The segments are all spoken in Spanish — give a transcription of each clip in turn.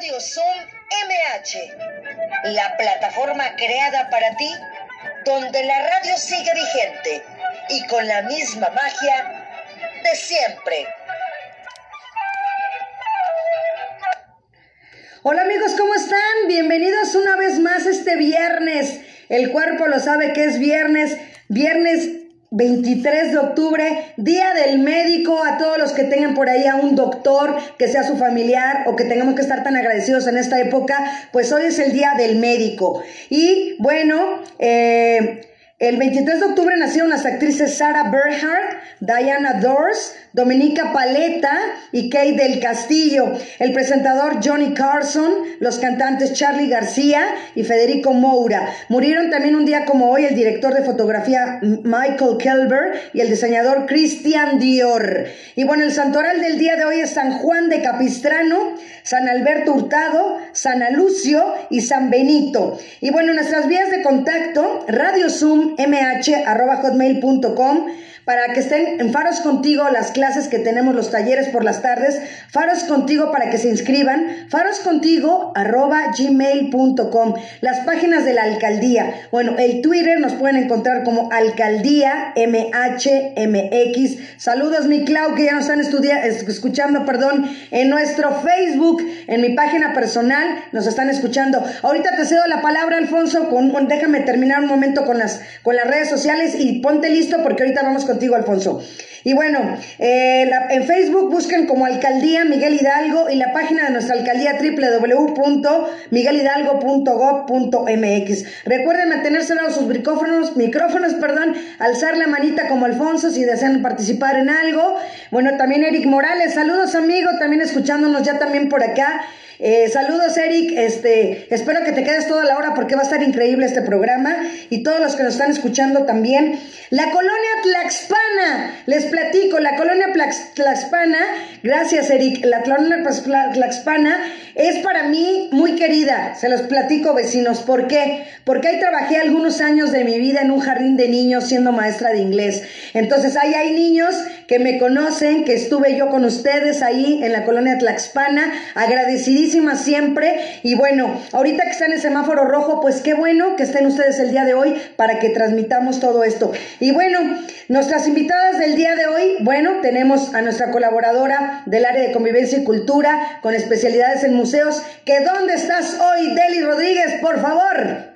Radio Zoom MH, la plataforma creada para ti, donde la radio sigue vigente y con la misma magia de siempre. Hola amigos, ¿cómo están? Bienvenidos una vez más este viernes. El cuerpo lo sabe que es viernes, viernes 23 de octubre, Día del Médico, a todos los que tengan por ahí a un doctor que sea su familiar o que tengamos que estar tan agradecidos en esta época, pues hoy es el Día del Médico. Y bueno, eh, el 23 de octubre nacieron las actrices Sarah Bernhardt, Diana Dors, Dominica Paleta y Kate del Castillo, el presentador Johnny Carson, los cantantes Charlie García y Federico Moura. Murieron también un día como hoy el director de fotografía Michael Kelber y el diseñador Christian Dior. Y bueno, el santoral del día de hoy es San Juan de Capistrano, San Alberto Hurtado, San Alucio y San Benito. Y bueno, nuestras vías de contacto, Radio Zoom mh.hotmail.com para que estén en Faros Contigo las clases que tenemos, los talleres por las tardes, Faros Contigo para que se inscriban, faroscontigo.gmail.com, las páginas de la alcaldía. Bueno, el Twitter nos pueden encontrar como alcaldía MHMX. Saludos, mi Clau, que ya nos están escuchando, perdón, en nuestro Facebook, en mi página personal, nos están escuchando. Ahorita te cedo la palabra, Alfonso, con, déjame terminar un momento con las, con las redes sociales y ponte listo porque ahorita vamos con contigo, Alfonso. Y bueno, eh, en Facebook busquen como Alcaldía Miguel Hidalgo y la página de nuestra alcaldía www.miguelhidalgo.gov.mx. Recuerden mantener cerrados sus micrófonos, micrófonos, perdón, alzar la manita como Alfonso si desean participar en algo. Bueno, también Eric Morales, saludos amigo, también escuchándonos ya también por acá. Eh, saludos, Eric. Este, espero que te quedes toda la hora porque va a estar increíble este programa. Y todos los que nos están escuchando también. La colonia Les platico, la colonia Tlaxpana, gracias, Eric. La colonia Tlaxpana es para mí muy querida. Se los platico, vecinos. ¿Por qué? Porque ahí trabajé algunos años de mi vida en un jardín de niños siendo maestra de inglés. Entonces, ahí hay niños que me conocen, que estuve yo con ustedes ahí en la colonia Tlaxpana. Agradecidísima siempre. Y bueno, ahorita que está en el semáforo rojo, pues qué bueno que estén ustedes el día de hoy para que transmitamos todo esto. Y bueno, nuestras invitadas del día de hoy, bueno, tenemos a nuestra colaboradora del área de convivencia y cultura con especialidades en museos. que ¿Dónde estás hoy, Deli Rodríguez, por favor?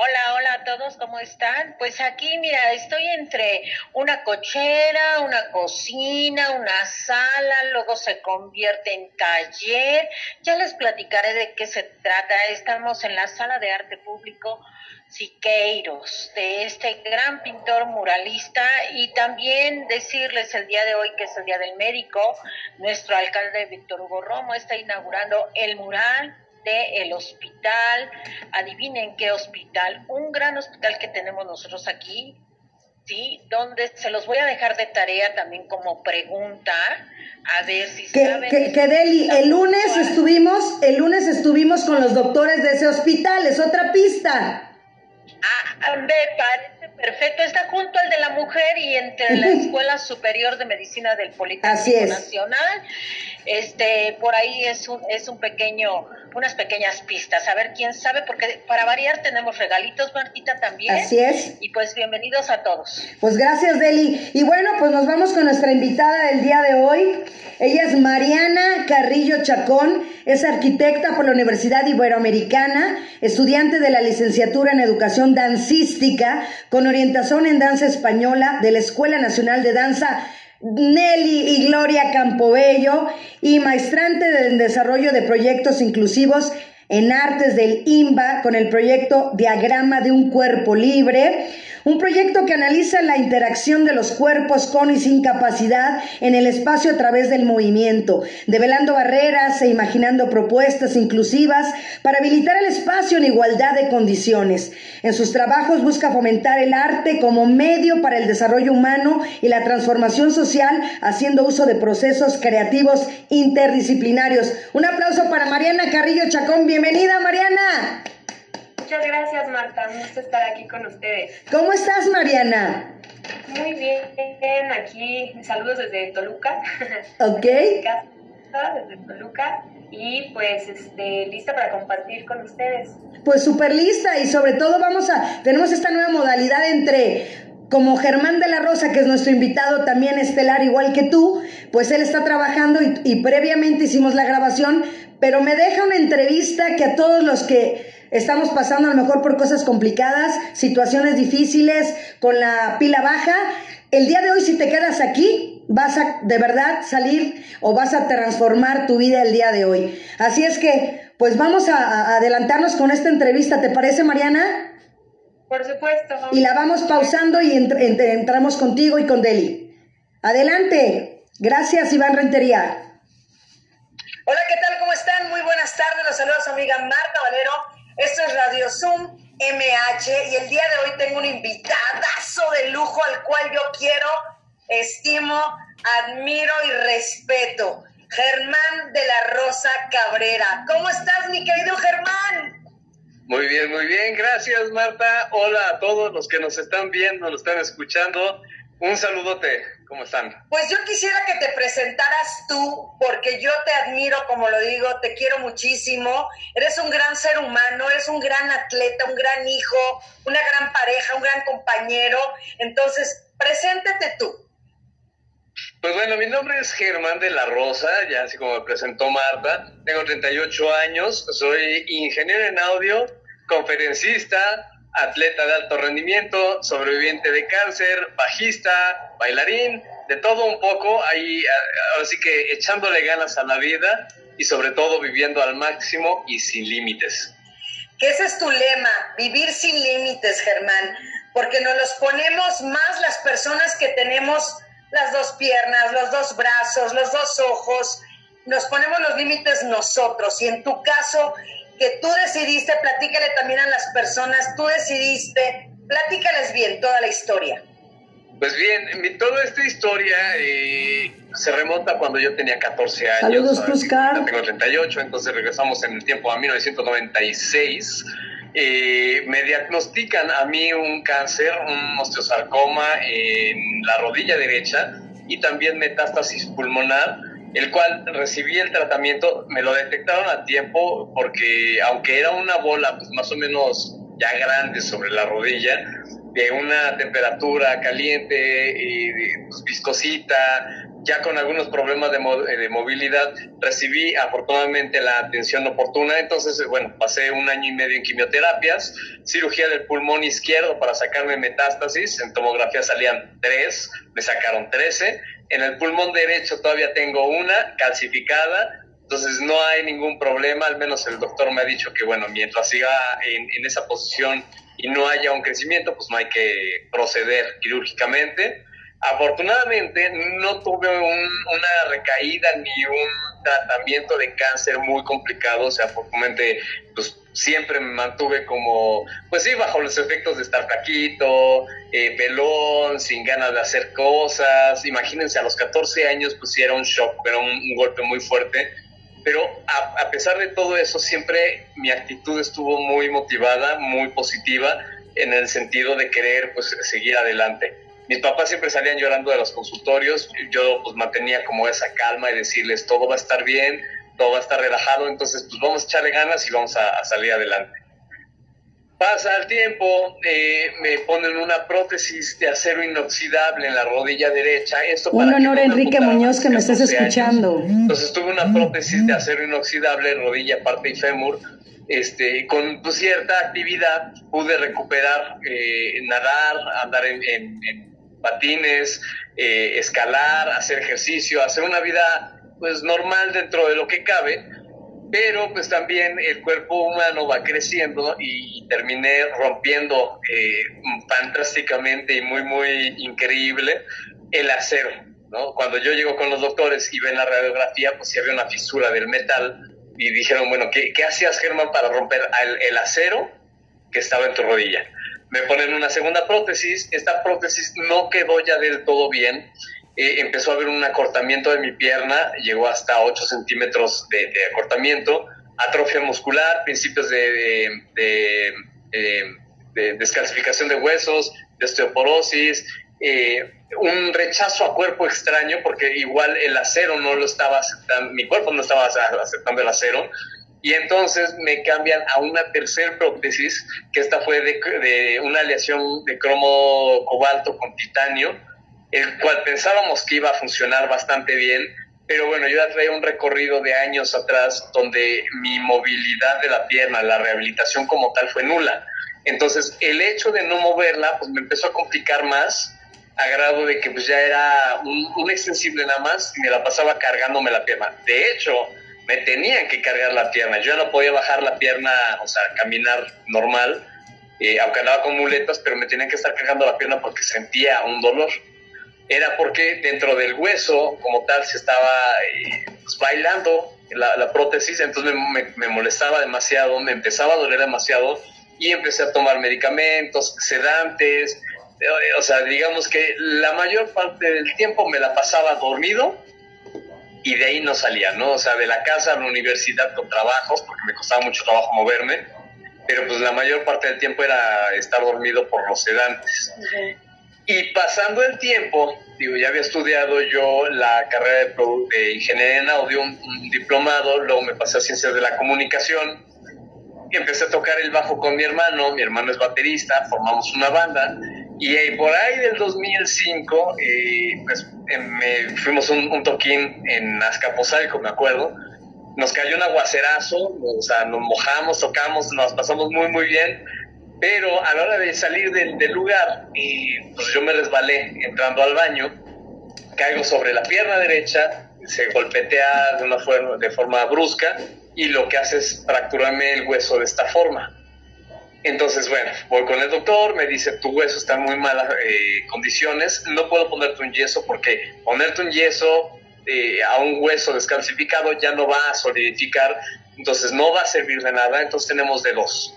Hola, hola a todos, ¿cómo están? Pues aquí, mira, estoy entre una cochera, una cocina, una sala, luego se convierte en taller. Ya les platicaré de qué se trata. Estamos en la sala de arte público Siqueiros, de este gran pintor muralista, y también decirles el día de hoy, que es el Día del Médico, nuestro alcalde Víctor Hugo Romo está inaugurando el mural el hospital. Adivinen qué hospital, un gran hospital que tenemos nosotros aquí, ¿sí? Donde se los voy a dejar de tarea también como pregunta, a ver si que, saben. Que, que Deli, el lunes estuvimos, el lunes estuvimos con los doctores de ese hospital, es otra pista. Ah, me parece perfecto. Está junto al de la mujer y entre la Escuela Superior de Medicina del Politécnico Nacional. Este, por ahí es un, es un pequeño unas pequeñas pistas, a ver quién sabe, porque para variar tenemos regalitos, Martita, también. Así es. Y pues bienvenidos a todos. Pues gracias, Deli. Y bueno, pues nos vamos con nuestra invitada del día de hoy. Ella es Mariana Carrillo Chacón, es arquitecta por la Universidad Iberoamericana, estudiante de la licenciatura en Educación Dancística con orientación en danza española de la Escuela Nacional de Danza Nelly y Gloria Campobello y maestrante del desarrollo de proyectos inclusivos en artes del IMBA con el proyecto Diagrama de un Cuerpo Libre un proyecto que analiza la interacción de los cuerpos con y sin capacidad en el espacio a través del movimiento, develando barreras e imaginando propuestas inclusivas para habilitar el espacio en igualdad de condiciones. En sus trabajos busca fomentar el arte como medio para el desarrollo humano y la transformación social, haciendo uso de procesos creativos interdisciplinarios. Un aplauso para Mariana Carrillo Chacón. Bienvenida, Mariana. Muchas gracias, Marta. Un gusto estar aquí con ustedes. ¿Cómo estás, Mariana? Muy bien, aquí saludos desde Toluca. Ok. desde Toluca y pues este, lista para compartir con ustedes. Pues súper lista y sobre todo vamos a, tenemos esta nueva modalidad entre como Germán de la Rosa, que es nuestro invitado también estelar, igual que tú, pues él está trabajando y, y, previamente hicimos la grabación, pero me deja una entrevista que a todos los que estamos pasando a lo mejor por cosas complicadas, situaciones difíciles, con la pila baja, el día de hoy si te quedas aquí, vas a de verdad salir o vas a transformar tu vida el día de hoy. Así es que, pues vamos a, a adelantarnos con esta entrevista, ¿te parece Mariana? Por supuesto. Y la vamos pausando y ent ent entramos contigo y con Deli. Adelante. Gracias, Iván Rentería. Hola, ¿qué tal? ¿Cómo están? Muy buenas tardes. Los saludos a su amiga Marta Valero. Esto es Radio Zoom MH y el día de hoy tengo un invitadazo de lujo al cual yo quiero, estimo, admiro y respeto. Germán de la Rosa Cabrera. ¿Cómo estás, mi querido Germán? Muy bien, muy bien. Gracias, Marta. Hola a todos los que nos están viendo, nos están escuchando. Un saludote. ¿Cómo están? Pues yo quisiera que te presentaras tú, porque yo te admiro, como lo digo, te quiero muchísimo. Eres un gran ser humano, eres un gran atleta, un gran hijo, una gran pareja, un gran compañero. Entonces, preséntate tú. Pues bueno, mi nombre es Germán de la Rosa, ya así como me presentó Marta. Tengo 38 años, soy ingeniero en audio, conferencista, atleta de alto rendimiento, sobreviviente de cáncer, bajista, bailarín, de todo un poco, ahí ahora sí que echándole ganas a la vida y sobre todo viviendo al máximo y sin límites. Que ese es tu lema, vivir sin límites, Germán, porque nos los ponemos más las personas que tenemos las dos piernas, los dos brazos, los dos ojos, nos ponemos los límites nosotros y en tu caso que tú decidiste, platícale también a las personas, tú decidiste, platícales bien toda la historia. Pues bien, mi, toda esta historia eh, se remonta cuando yo tenía 14 años. Saludos, Cruzcar. Tengo 38, entonces regresamos en el tiempo a 1996. Eh, me diagnostican a mí un cáncer, un osteosarcoma en la rodilla derecha y también metástasis pulmonar el cual recibí el tratamiento, me lo detectaron a tiempo porque aunque era una bola pues más o menos ya grande sobre la rodilla, de una temperatura caliente y pues, viscosita, ya con algunos problemas de, mo de, movilidad, recibí afortunadamente la atención oportuna, entonces bueno, pasé un año y medio en quimioterapias, cirugía del pulmón izquierdo para sacarme metástasis, en tomografía salían tres, me sacaron 13, en el pulmón derecho todavía tengo una calcificada, entonces no hay ningún problema, al menos el doctor me ha dicho que bueno, mientras siga en, en esa posición y no haya un crecimiento, pues no hay que proceder quirúrgicamente. Afortunadamente no tuve un, una recaída ni un tratamiento de cáncer muy complicado, o sea, afortunadamente pues siempre me mantuve como, pues sí, bajo los efectos de estar flaquito, eh, pelón, sin ganas de hacer cosas. Imagínense, a los 14 años pues sí era un shock, era un, un golpe muy fuerte, pero a, a pesar de todo eso, siempre mi actitud estuvo muy motivada, muy positiva, en el sentido de querer pues seguir adelante mis papás siempre salían llorando de los consultorios, yo pues mantenía como esa calma y decirles todo va a estar bien, todo va a estar relajado, entonces pues vamos a echarle ganas y vamos a, a salir adelante. Pasa el tiempo, eh, me ponen una prótesis de acero inoxidable en la rodilla derecha. Esto Un honor, Enrique Muñoz, que me estés escuchando. Años. Entonces tuve una prótesis de acero inoxidable, rodilla, parte y fémur, este, con pues, cierta actividad pude recuperar, eh, nadar, andar en, en, en patines, eh, escalar, hacer ejercicio, hacer una vida pues normal dentro de lo que cabe, pero pues también el cuerpo humano va creciendo y terminé rompiendo eh, fantásticamente y muy muy increíble el acero, ¿no? Cuando yo llego con los doctores y ven la radiografía, pues sí había una fisura del metal y dijeron, bueno, ¿qué, qué hacías Germán para romper el, el acero que estaba en tu rodilla? Me ponen una segunda prótesis, esta prótesis no quedó ya del todo bien, eh, empezó a haber un acortamiento de mi pierna, llegó hasta 8 centímetros de, acortamiento, atrofia muscular, principios de, de, de descalcificación de huesos, de osteoporosis, eh, un rechazo a cuerpo extraño, porque igual el acero no lo estaba aceptando, mi cuerpo no estaba aceptando el acero, y entonces me cambian a una tercera prótesis, que esta fue de, de, una aleación de cromo cobalto con titanio, el cual pensábamos que iba a funcionar bastante bien, pero bueno, yo ya traía un recorrido de años atrás donde mi movilidad de la pierna, la rehabilitación como tal fue nula. Entonces, el hecho de no moverla, pues me empezó a complicar más, a grado de que pues ya era un, extensible nada más y me la pasaba cargándome la pierna. De hecho, me tenían que cargar la pierna. Yo ya no podía bajar la pierna, o sea, caminar normal, eh, aunque andaba con muletas, pero me tenían que estar cargando la pierna porque sentía un dolor era porque dentro del hueso como tal se estaba eh, pues, bailando la, prótesis, entonces me, molestaba demasiado, me empezaba a doler demasiado y empecé a tomar medicamentos, sedantes, eh, o sea, digamos que la mayor parte del tiempo me la pasaba dormido y de ahí no salía, ¿no? O sea, de la casa a la universidad con trabajos, porque me costaba mucho trabajo moverme, pero pues la mayor parte del tiempo era estar dormido por los sedantes. Y pasando el tiempo, digo, ya había estudiado yo la carrera de, de ingeniería en audio, un, diplomado, luego me pasé a ciencias de la comunicación, y empecé a tocar el bajo con mi hermano, mi hermano es baterista, formamos una banda, y por ahí del 2005, eh, pues em, me fuimos un, un toquín en Azcapotzalco, me acuerdo, nos cayó un aguacerazo, o sea, nos mojamos, tocamos, nos pasamos muy, muy bien, pero a la hora de salir del, lugar, y pues yo me resbalé entrando al baño, caigo sobre la pierna derecha, se golpetea de una forma, de forma brusca y lo que hace es fracturarme el hueso de esta forma. Entonces, bueno, voy con el doctor, me dice, tu hueso está en muy malas eh, condiciones, no puedo ponerte un yeso porque ponerte un yeso eh, a un hueso descalcificado ya no va a solidificar, entonces no va a servir de nada, entonces tenemos de dos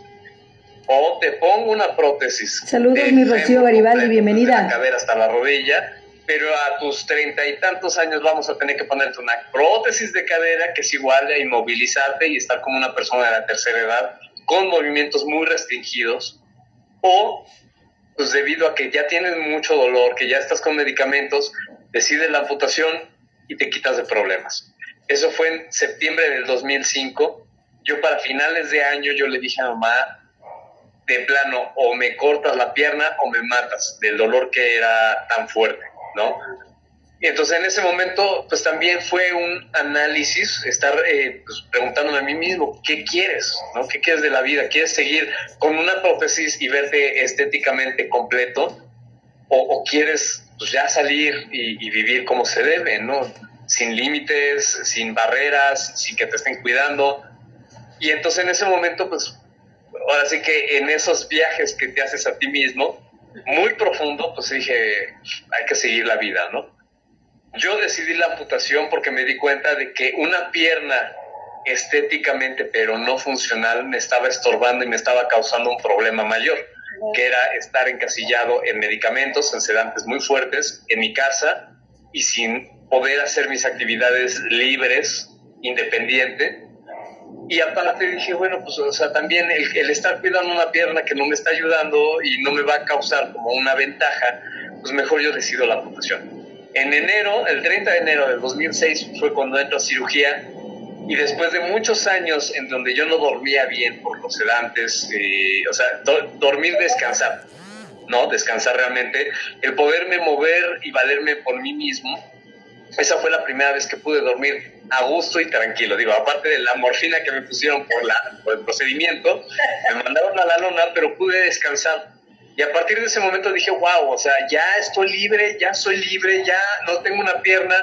o te pongo una prótesis. Saludos, mi Rocío Garibaldi, bienvenida. De la cadera hasta la rodilla, pero a tus treinta y tantos años vamos a tener que ponerte una prótesis de cadera que es igual a inmovilizarte y estar como una persona de la tercera edad con movimientos muy restringidos o pues debido a que ya tienes mucho dolor, que ya estás con medicamentos, decides la amputación y te quitas de problemas. Eso fue en septiembre del 2005. Yo para finales de año yo le dije a mamá, de plano o me cortas la pierna o me matas del dolor que era tan fuerte, ¿no? Y entonces en ese momento, pues también fue un análisis, estar eh, pues, preguntándome a mí mismo, ¿qué quieres? ¿no? ¿Qué quieres de la vida? ¿Quieres seguir con una prótesis y verte estéticamente completo? ¿O, quieres pues, ya salir y, y, vivir como se debe, ¿no? Sin límites, sin barreras, sin que te estén cuidando. Y entonces en ese momento, pues ahora sí que en esos viajes que te haces a ti mismo, muy profundo, pues dije, hay que seguir la vida, ¿no? Yo decidí la amputación porque me di cuenta de que una pierna estéticamente pero no funcional me estaba estorbando y me estaba causando un problema mayor, que era estar encasillado en medicamentos, en sedantes muy fuertes, en mi casa y sin poder hacer mis actividades libres, independiente, y aparte dije, bueno, pues, o sea, también el, el, estar cuidando una pierna que no me está ayudando y no me va a causar como una ventaja, pues mejor yo decido la amputación. En enero, el 30 de enero del 2006 fue cuando entro a cirugía y después de muchos años en donde yo no dormía bien por los sedantes, eh, o sea, dormir, descansar, ¿no? Descansar realmente, el poderme mover y valerme por mí mismo, esa fue la primera vez que pude dormir a gusto y tranquilo. Digo, aparte de la morfina que me pusieron por, la, por el procedimiento, me mandaron a la lona, pero pude descansar. Y a partir de ese momento dije, wow, o sea, ya estoy libre, ya soy libre, ya no tengo una pierna.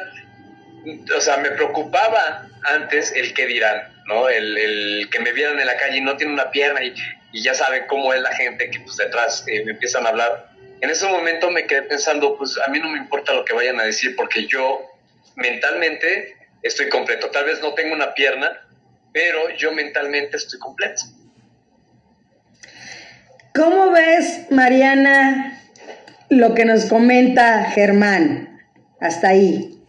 O sea, me preocupaba antes el que dirán, ¿no? El, el que me vieran en la calle y no tiene una pierna y, y ya saben cómo es la gente que pues detrás eh, me empiezan a hablar. En ese momento me quedé pensando, pues a mí no me importa lo que vayan a decir porque yo mentalmente estoy completo. Tal vez no tengo una pierna, pero yo mentalmente estoy completo. ¿Cómo ves, Mariana, lo que nos comenta Germán? Hasta ahí.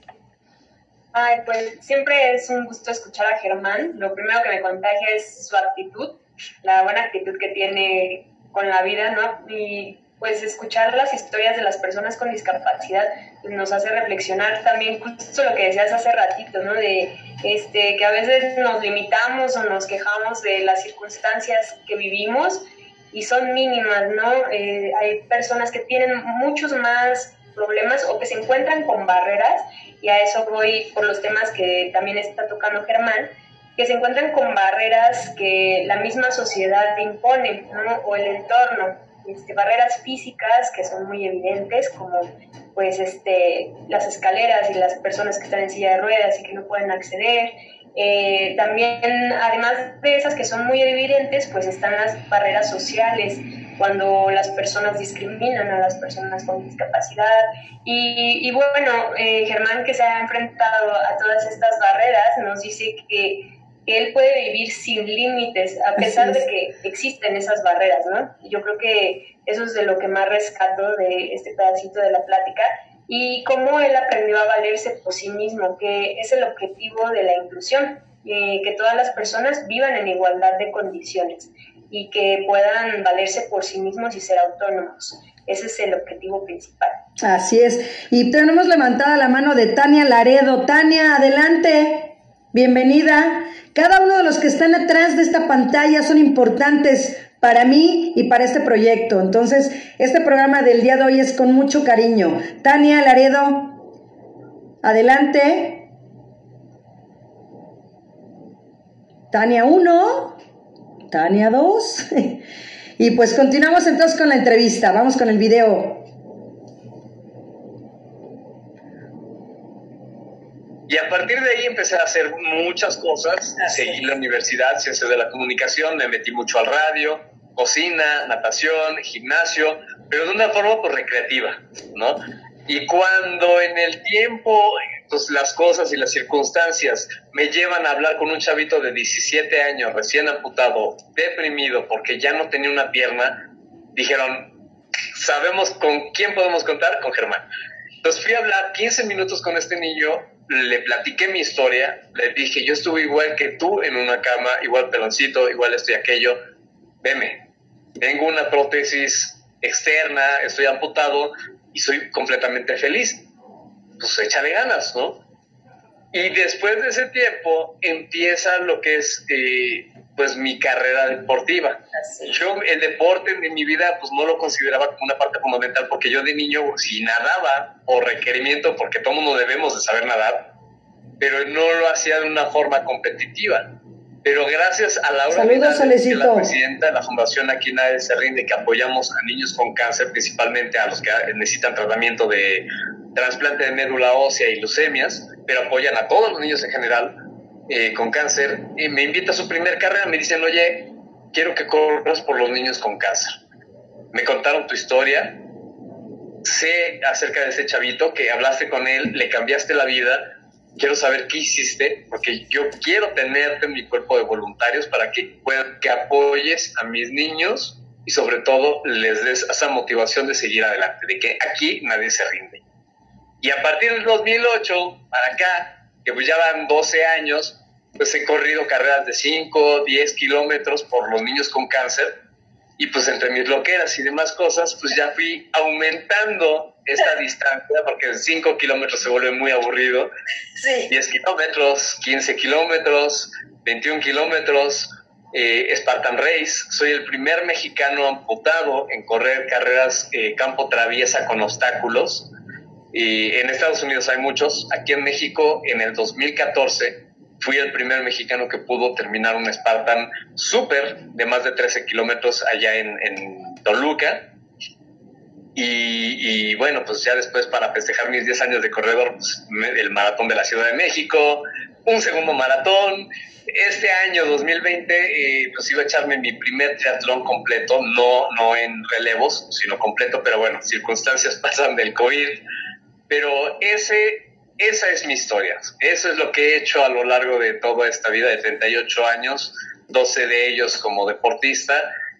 Ay, pues siempre es un gusto escuchar a Germán. Lo primero que me contagia es su actitud, la buena actitud que tiene con la vida, ¿no? Y pues escuchar las historias de las personas con discapacidad nos hace reflexionar también justo lo que decías hace ratito, ¿no? De este, que a veces nos limitamos o nos quejamos de las circunstancias que vivimos y son mínimas, ¿no? Eh, hay personas que tienen muchos más problemas o que se encuentran con barreras, y a eso voy por los temas que también está tocando Germán, que se encuentran con barreras que la misma sociedad impone, ¿no? O el entorno este, barreras físicas que son muy evidentes, como pues este, las escaleras y las personas que están en silla de ruedas y que no pueden acceder. Eh, también, además de esas que son muy evidentes, pues están las barreras sociales, cuando las personas discriminan a las personas con discapacidad. Y, y bueno, eh, Germán, que se ha enfrentado a todas estas barreras, nos dice que él puede vivir sin límites, a pesar de que existen esas barreras, ¿no? Yo creo que eso es de lo que más rescato de este pedacito de la plática y cómo él aprendió a valerse por sí mismo, que es el objetivo de la inclusión, eh, que todas las personas vivan en igualdad de condiciones y que puedan valerse por sí mismos y ser autónomos. Ese es el objetivo principal. Así es. Y tenemos levantada la mano de Tania Laredo. Tania, adelante. Bienvenida. Cada uno de los que están atrás de esta pantalla son importantes para mí y para este proyecto. Entonces, este programa del día de hoy es con mucho cariño. Tania Laredo, adelante. Tania 1, Tania 2. y pues continuamos entonces con la entrevista. Vamos con el video. Y a partir de ahí empecé a hacer muchas cosas. Seguí la universidad, ciencias de la comunicación, me metí mucho al radio, cocina, natación, gimnasio, pero de una forma pues, recreativa, ¿no? Y cuando en el tiempo, pues las cosas y las circunstancias me llevan a hablar con un chavito de 17 años, recién amputado, deprimido, porque ya no tenía una pierna, dijeron, sabemos con quién podemos contar, con Germán. Entonces fui a hablar 15 minutos con este niño le platiqué mi historia, le dije, yo estuve igual que tú en una cama, igual peloncito, igual estoy aquello, veme, tengo una prótesis externa, estoy amputado y soy completamente feliz. Pues échale ganas, ¿no? Y después de ese tiempo empieza lo que es eh, pues mi carrera deportiva. Yo el deporte en mi vida pues no lo consideraba como una parte fundamental porque yo de niño si nadaba por requerimiento, porque todo mundo debemos de saber nadar, pero no lo hacía de una forma competitiva. Pero gracias a Laura Saludos, la presidenta de la Fundación Aquí Nadie Se Rinde, que apoyamos a niños con cáncer, principalmente a los que necesitan tratamiento de trasplante de médula ósea y leucemias, pero apoyan a todos los niños en general eh, con cáncer, y me invita a su primer carrera, me dicen, oye, quiero que corras por los niños con cáncer. Me contaron tu historia, sé acerca de ese chavito, que hablaste con él, le cambiaste la vida, quiero saber qué hiciste, porque yo quiero tenerte en mi cuerpo de voluntarios para que, que apoyes a mis niños y sobre todo les des esa motivación de seguir adelante, de que aquí nadie se rinde. Y a partir del 2008 para acá, que pues ya van 12 años, pues he corrido carreras de 5, 10 kilómetros por los niños con cáncer y pues entre mis loqueras y demás cosas, pues ya fui aumentando esta distancia porque 5 kilómetros se vuelve muy aburrido. Sí. 10 kilómetros, 15 kilómetros, 21 kilómetros, eh, Spartan Race. Soy el primer mexicano amputado en correr carreras eh, campo traviesa con obstáculos. Y en Estados Unidos hay muchos. Aquí en México, en el 2014, fui el primer mexicano que pudo terminar un Spartan Super de más de 13 kilómetros allá en, Toluca. Y, bueno, pues ya después para festejar mis 10 años de corredor, pues, el maratón de la Ciudad de México, un segundo maratón. Este año 2020, eh, pues iba a echarme mi primer triatlón completo, no, no en relevos, sino completo, pero bueno, circunstancias pasan del COVID, pero ese, esa es mi historia. Eso es lo que he hecho a lo largo de toda esta vida de 38 años, 12 de ellos como deportista.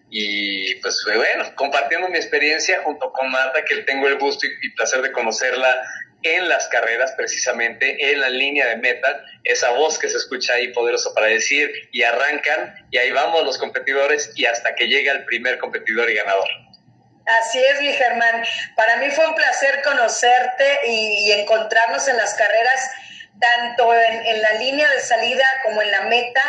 Y pues bueno, compartiendo mi experiencia junto con Marta, que tengo el gusto y, placer de conocerla en las carreras, precisamente en la línea de meta, esa voz que se escucha ahí poderosa para decir, y arrancan, y ahí vamos los competidores, y hasta que llega el primer competidor y ganador. Así es, mi Germán. Para mí fue un placer conocerte y, encontrarnos en las carreras, tanto en, la línea de salida como en la meta,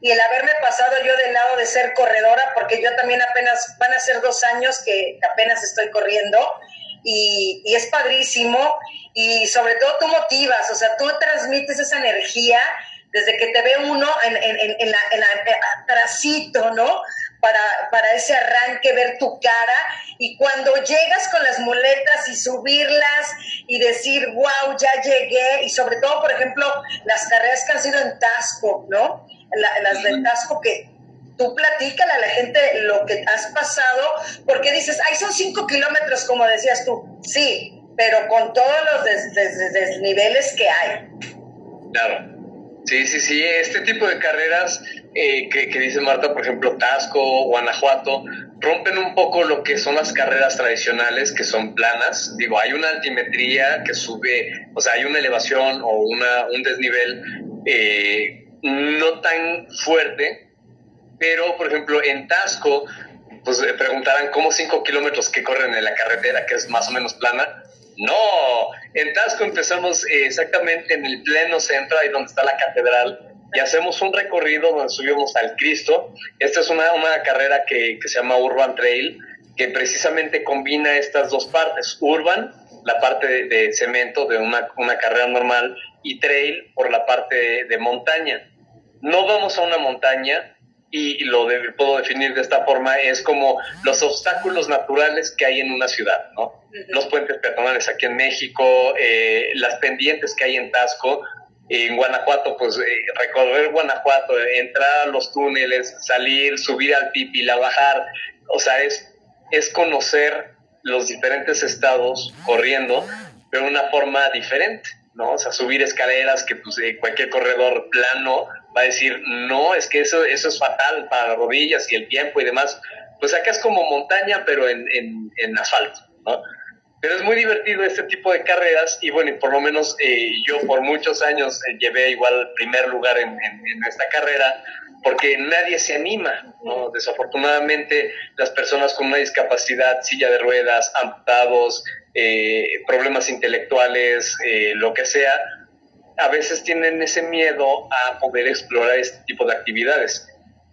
y el haberme pasado yo del lado de ser corredora, porque yo también apenas, van a ser dos años que apenas estoy corriendo, y, es padrísimo, y sobre todo tú motivas, o sea, tú transmites esa energía desde que te ve uno en, en, en, la, en la, atrasito, ¿no? Para, para ese arranque, ver tu cara y cuando llegas con las muletas y subirlas y decir, wow, ya llegué, y sobre todo, por ejemplo, las carreras que han sido en Tasco, ¿no? las de Tasco que tú platícale a la gente lo que has pasado, porque dices, ay, son cinco kilómetros, como decías tú, sí, pero con todos los desniveles que hay. Claro. Sí, sí, sí, este tipo de carreras eh, que, dice Marta, por ejemplo, Tasco, Guanajuato, rompen un poco lo que son las carreras tradicionales, que son planas. Digo, hay una altimetría que sube, o sea, hay una elevación o una, un desnivel eh, no tan fuerte, pero, por ejemplo, en Tasco, pues preguntarán cómo cinco kilómetros que corren en la carretera, que es más o menos plana, no, en Tasco empezamos eh, exactamente en el pleno centro, ahí donde está la catedral, y hacemos un recorrido donde subimos al Cristo. Esta es una, una carrera que, que, se llama Urban Trail, que precisamente combina estas dos partes. Urban, la parte de, cemento de una, una, carrera normal, y trail por la parte de montaña. No vamos a una montaña, y lo puedo definir de esta forma, es como los obstáculos naturales que hay en una ciudad, ¿no? Los puentes peatonales aquí en México, eh, las pendientes que hay en Tasco, en Guanajuato, pues eh, recorrer Guanajuato, entrar a los túneles, salir, subir al Pipila, bajar, o sea, es, es conocer los diferentes estados corriendo, pero de una forma diferente. ¿no? O sea, subir escaleras que pues, eh, cualquier corredor plano va a decir, no, es que eso, eso es fatal para las rodillas y el tiempo y demás. Pues acá es como montaña, pero en, en, asfalto, ¿no? Pero es muy divertido este tipo de carreras y bueno, por lo menos eh, yo por muchos años eh, llevé igual primer lugar en, en, esta carrera porque nadie se anima, ¿no? Desafortunadamente las personas con una discapacidad, silla de ruedas, amputados, eh, problemas intelectuales, eh, lo que sea, a veces tienen ese miedo a poder explorar este tipo de actividades.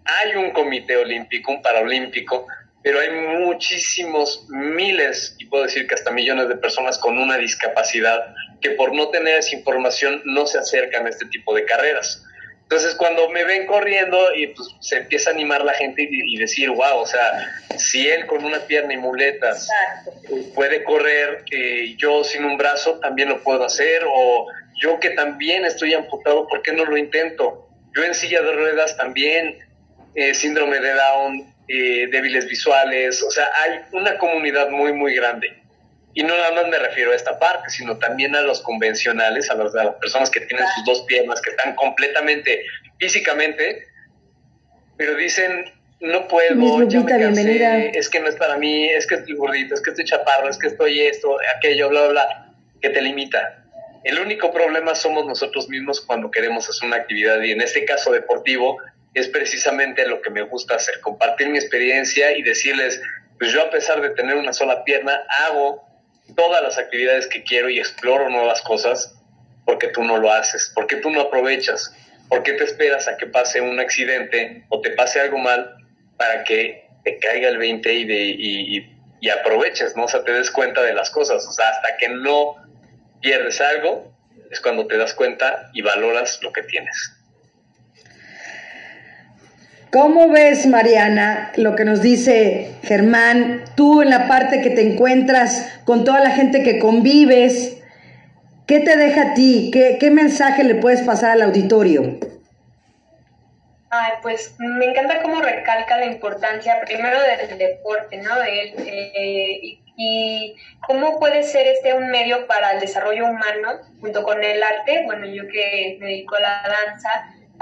Hay un comité olímpico, un paralímpico, pero hay muchísimos, miles, y puedo decir que hasta millones de personas con una discapacidad que por no tener esa información no se acercan a este tipo de carreras. Entonces, cuando me ven corriendo y pues se empieza a animar la gente y, decir, wow, o sea, si él con una pierna y muletas puede correr, eh, yo sin un brazo también lo puedo hacer, o yo que también estoy amputado, ¿por qué no lo intento? Yo en silla de ruedas también, eh, síndrome de Down, eh, débiles visuales, o sea, hay una comunidad muy, muy grande. Y no nada más me refiero a esta parte, sino también a los convencionales, a, las personas que tienen sus dos piernas, que están completamente físicamente, pero dicen, no puedo, ya me cansé, es que no es para mí, es que estoy gordito, es que estoy chaparro, es que estoy esto, aquello, bla, bla, bla, que te limita. El único problema somos nosotros mismos cuando queremos hacer una actividad y en este caso deportivo es precisamente lo que me gusta hacer, compartir mi experiencia y decirles, pues yo a pesar de tener una sola pierna, hago todas las actividades que quiero y exploro nuevas cosas porque tú no lo haces, porque tú no aprovechas, porque te esperas a que pase un accidente o te pase algo mal para que te caiga el 20 y, de, y, aproveches, ¿no? O sea, te des cuenta de las cosas, o sea, hasta que no pierdes algo es cuando te das cuenta y valoras lo que tienes. ¿Cómo ves, Mariana, lo que nos dice Germán? Tú en la parte que te encuentras con toda la gente que convives, ¿qué te deja a ti? ¿Qué, mensaje le puedes pasar al auditorio? Ay, pues me encanta cómo recalca la importancia primero del deporte, ¿no? Eh, y, cómo puede ser este un medio para el desarrollo humano junto con el arte. Bueno, yo que me dedico a la danza,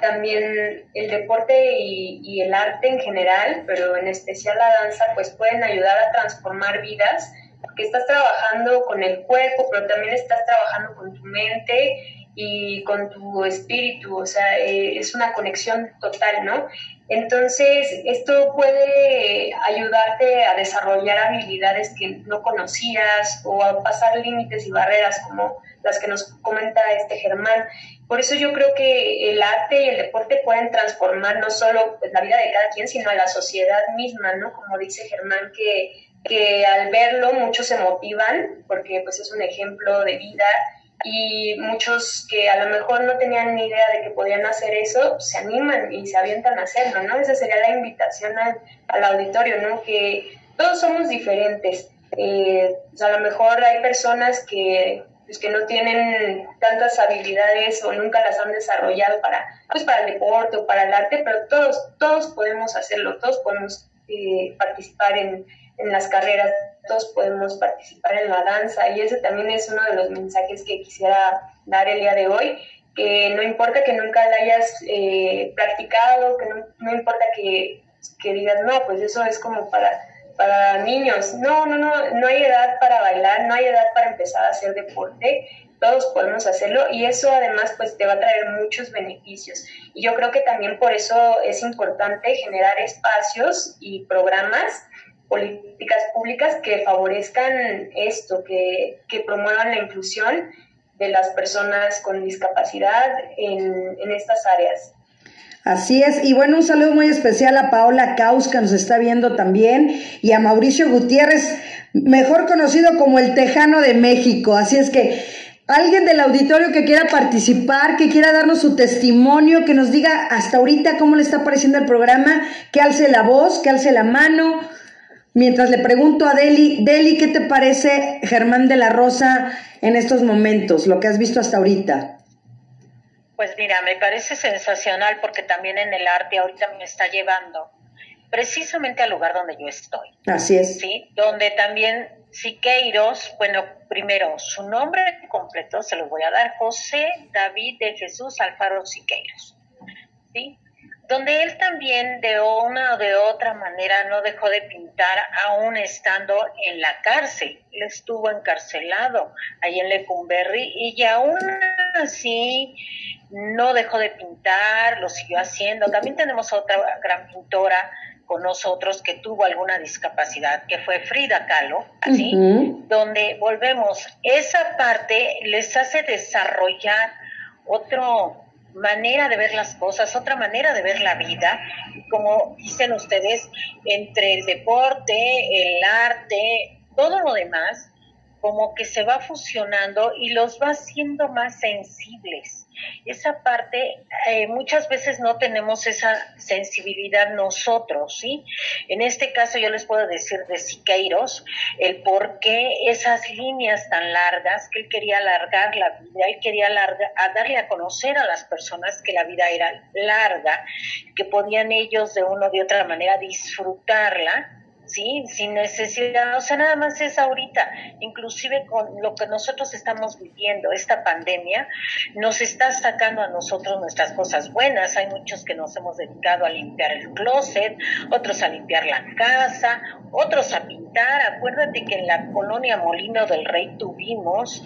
también el deporte y, el arte en general, pero en especial la danza, pues pueden ayudar a transformar vidas, porque estás trabajando con el cuerpo, pero también estás trabajando con tu mente y con tu espíritu, o sea, eh, es una conexión total, ¿no? Entonces, esto puede ayudarte a desarrollar habilidades que no conocías o a pasar límites y barreras como las que nos comenta este Germán. Por eso yo creo que el arte y el deporte pueden transformar no solo pues, la vida de cada quien, sino a la sociedad misma, ¿no? Como dice Germán, que, que al verlo muchos se motivan porque pues es un ejemplo de vida y muchos que a lo mejor no tenían ni idea de que podían hacer eso, se animan y se avientan a hacerlo, ¿no? Esa sería la invitación al, auditorio, ¿no? Que todos somos diferentes. Eh, a lo mejor hay personas que, pues, que no tienen tantas habilidades o nunca las han desarrollado para, pues, para el deporte o para el arte, pero todos, todos podemos hacerlo, todos podemos eh, participar en, en las carreras, todos podemos participar en la danza y ese también es uno de los mensajes que quisiera dar el día de hoy, que no importa que nunca la hayas eh, practicado, que no, importa que, que, digas, no, pues eso es como para, para niños, no, no, no, no hay edad para bailar, no hay edad para empezar a hacer deporte, todos podemos hacerlo y eso además pues te va a traer muchos beneficios. Y yo creo que también por eso es importante generar espacios y programas políticas públicas que favorezcan esto, que, promuevan la inclusión de las personas con discapacidad en, estas áreas. Así es, y bueno, un saludo muy especial a Paola Caus, que nos está viendo también, y a Mauricio Gutiérrez, mejor conocido como el Tejano de México. Así es que alguien del auditorio que quiera participar, que quiera darnos su testimonio, que nos diga hasta ahorita cómo le está pareciendo el programa, que alce la voz, que alce la mano, Mientras le pregunto a Deli, Deli, ¿qué te parece Germán de la Rosa en estos momentos, lo que has visto hasta ahorita? Pues mira, me parece sensacional porque también en el arte ahorita me está llevando precisamente al lugar donde yo estoy. Así es. Sí, donde también Siqueiros, bueno, primero su nombre completo se lo voy a dar, José David de Jesús Alfaro Siqueiros. ¿Sí? donde él también de una o de otra manera no dejó de pintar aún estando en la cárcel. Él estuvo encarcelado ahí en Lecumberri y aún así no dejó de pintar, lo siguió haciendo. También tenemos otra gran pintora con nosotros que tuvo alguna discapacidad, que fue Frida Kahlo, así, donde volvemos, esa parte les hace desarrollar otro manera de ver las cosas, otra manera de ver la vida, como dicen ustedes, entre el deporte, el arte, todo lo demás, como que se va fusionando y los va haciendo más sensibles esa parte, eh, muchas veces no tenemos esa sensibilidad nosotros, ¿sí? En este caso yo les puedo decir de Siqueiros el por qué esas líneas tan largas, que él quería alargar la vida, él quería a darle a conocer a las personas que la vida era larga, que podían ellos de una o de otra manera disfrutarla, ¿sí? Sin necesidad, o sea, nada más es ahorita, inclusive con lo que nosotros estamos viviendo, esta pandemia, nos está sacando a nosotros nuestras cosas buenas. Hay muchos que nos hemos dedicado a limpiar el closet, otros a limpiar la casa, otros a pintar. Acuérdate que en la colonia Molino del Rey tuvimos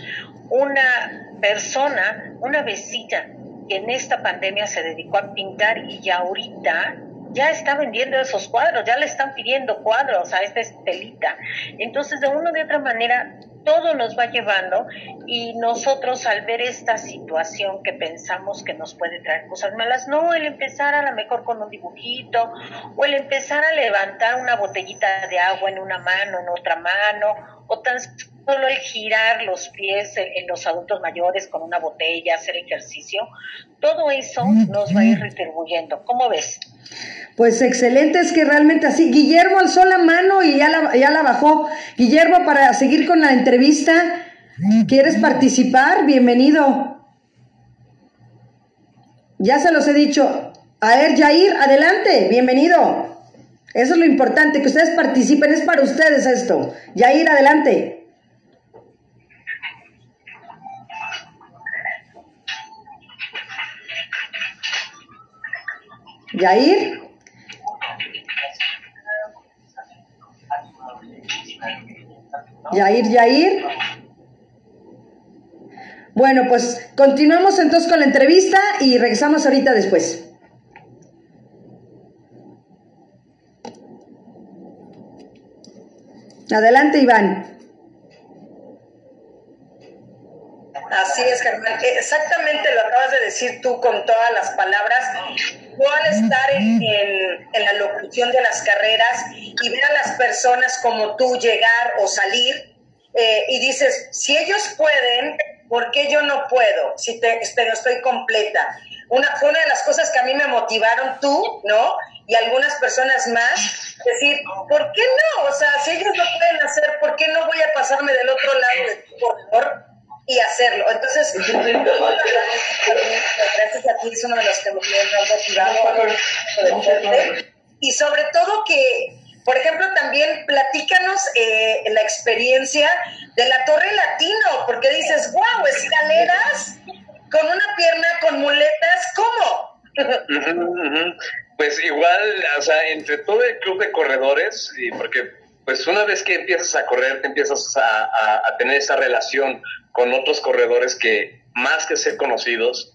una persona, una vecina, que en esta pandemia se dedicó a pintar y ya ahorita ya está vendiendo esos cuadros, ya le están pidiendo cuadros a esta estelita. Entonces, de una de otra manera, todo nos va llevando y nosotros al ver esta situación que pensamos que nos puede traer cosas malas, no, el empezar a lo mejor con un dibujito o el empezar a levantar una botellita de agua en una mano, en otra mano, o tan solo el girar los pies en, los adultos mayores con una botella, hacer ejercicio, todo eso nos va a ir retribuyendo. ¿Cómo ves? Pues excelente, es que realmente así. Guillermo alzó la mano y ya la, ya la bajó. Guillermo, para seguir con la entrevista, ¿quieres participar? Bienvenido. Ya se los he dicho. A ver, Jair, adelante, bienvenido. Eso es lo importante, que ustedes participen, es para ustedes esto. Jair, adelante. Yair. Yair, Yair. Bueno, pues continuamos entonces con la entrevista y regresamos ahorita después. Adelante, Iván. Así es, Germán. Exactamente lo acabas de decir tú con todas las palabras. Yo al estar en, la locución de las carreras y ver a las personas como tú llegar o salir, eh, y dices, si ellos pueden, ¿por qué yo no puedo? Si te, este, no estoy completa. Una, fue una de las cosas que a mí me motivaron tú, ¿no? Y algunas personas más, decir, ¿por qué no? O sea, si ellos lo pueden hacer, ¿por qué no voy a pasarme del otro lado del corredor y hacerlo. Entonces, gracias a ti, es uno de los que me han motivado. Y sobre todo que, por ejemplo, también platícanos eh, la experiencia de la Torre Latino, porque dices, wow, escaleras con una pierna, con muletas, ¿cómo? Pues igual, o sea, entre todo el club de corredores, y porque pues una vez que empiezas a correr, te empiezas a, tener esa relación con otros corredores que más que ser conocidos,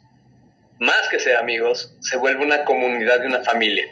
más que ser amigos, se vuelve una comunidad y una familia.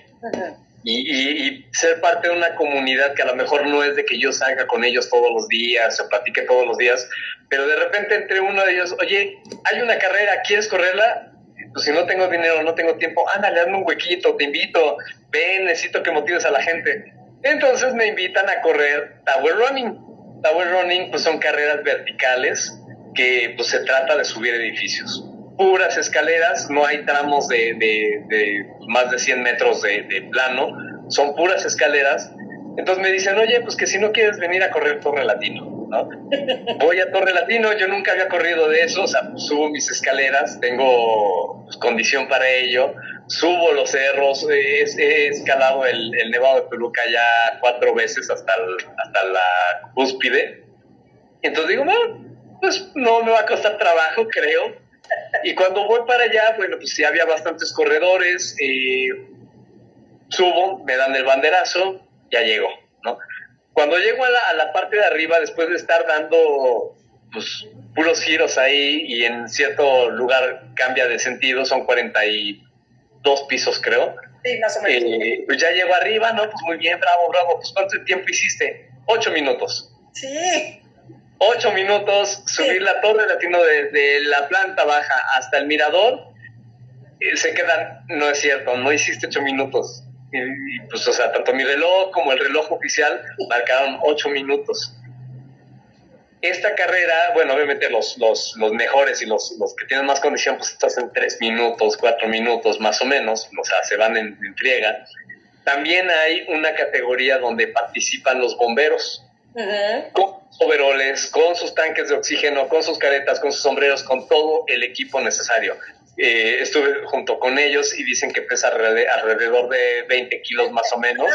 y, ser parte de una comunidad que a lo mejor no es de que yo salga con ellos todos los días o platique todos los días, pero de repente entre uno de ellos, oye, hay una carrera, ¿quieres correrla? Pues si no tengo dinero, no tengo tiempo, ándale, hazme un huequito, te invito, ven, necesito que motives a la gente entonces me invitan a correr Tower Running. Tower Running pues son carreras verticales que pues se trata de subir edificios. Puras escaleras, no hay tramos de, más de 100 metros de, plano, son puras escaleras. Entonces me dicen, oye, pues que si no quieres venir a correr Torre Latino, ¿no? Voy a Torre Latino, yo nunca había corrido de eso, o sea, subo mis escaleras, tengo pues, condición para ello, subo los cerros, he, escalado el, Nevado de Peluca ya cuatro veces hasta, hasta la cúspide. Entonces digo, no, pues no me va a costar trabajo, creo. Y cuando voy para allá, bueno, pues sí había bastantes corredores, subo, me dan el banderazo, ya llego, ¿no? Cuando llego a la, a la parte de arriba, después de estar dando, pues, puros giros ahí y en cierto lugar cambia de sentido, son 40 y dos pisos, creo. Sí, más o menos. Eh, pues ya llego arriba, ¿no? Pues muy bien, bravo, bravo. Pues ¿cuánto tiempo hiciste? Ocho minutos. Sí. Ocho minutos, subir la torre latino desde la planta baja hasta el mirador, eh, se quedan, no es cierto, no hiciste ocho minutos. y, pues, o sea, tanto mi reloj como el reloj oficial marcaron ocho minutos esta carrera, bueno, obviamente los, los, los mejores y los, los, que tienen más condición, pues estás en tres minutos, cuatro minutos más o menos, o sea, se van en, friega. También hay una categoría donde participan los bomberos, con sus overoles, con sus tanques de oxígeno, con sus caretas, con sus sombreros, con todo el equipo necesario. Eh, estuve junto con ellos y dicen que pesa alrededor de 20 kilos más o menos.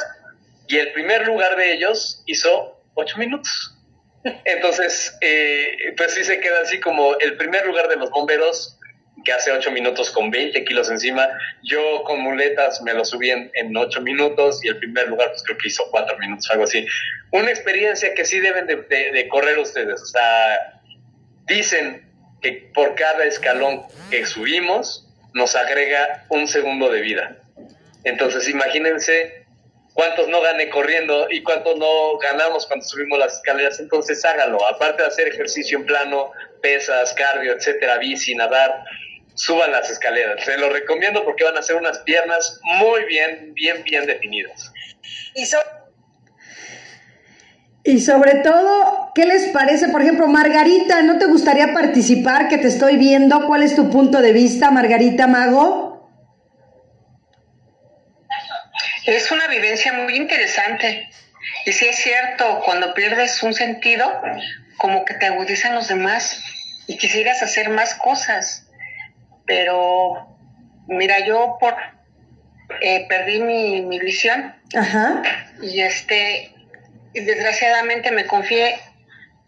Y el primer lugar de ellos hizo ocho minutos. Entonces, eh, pues sí se queda así como el primer lugar de los bomberos, que hace ocho minutos con 20 kilos encima. Yo con muletas me lo subí en, ocho minutos y el primer lugar pues creo que hizo cuatro minutos, algo así. Una experiencia que sí deben de, correr ustedes. O sea, dicen que por cada escalón que subimos nos agrega un segundo de vida. Entonces imagínense cuántos no gané corriendo y cuántos no ganamos cuando subimos las escaleras, entonces háganlo. Aparte de hacer ejercicio en plano, pesas, cardio, etcétera, bici, nadar, suban las escaleras. Se lo recomiendo porque van a ser unas piernas muy bien, bien, bien definidas. Y, y sobre todo, ¿qué les parece? Por ejemplo, Margarita, ¿no te gustaría participar? Que te estoy viendo. ¿Cuál es tu punto de vista, Margarita Mago? Es una vivencia muy interesante. Y sí es cierto, cuando pierdes un sentido, como que te agudizan los demás y quisieras hacer más cosas. Pero, mira, yo por eh, perdí mi, mi visión. Ajá. Y este, desgraciadamente me confié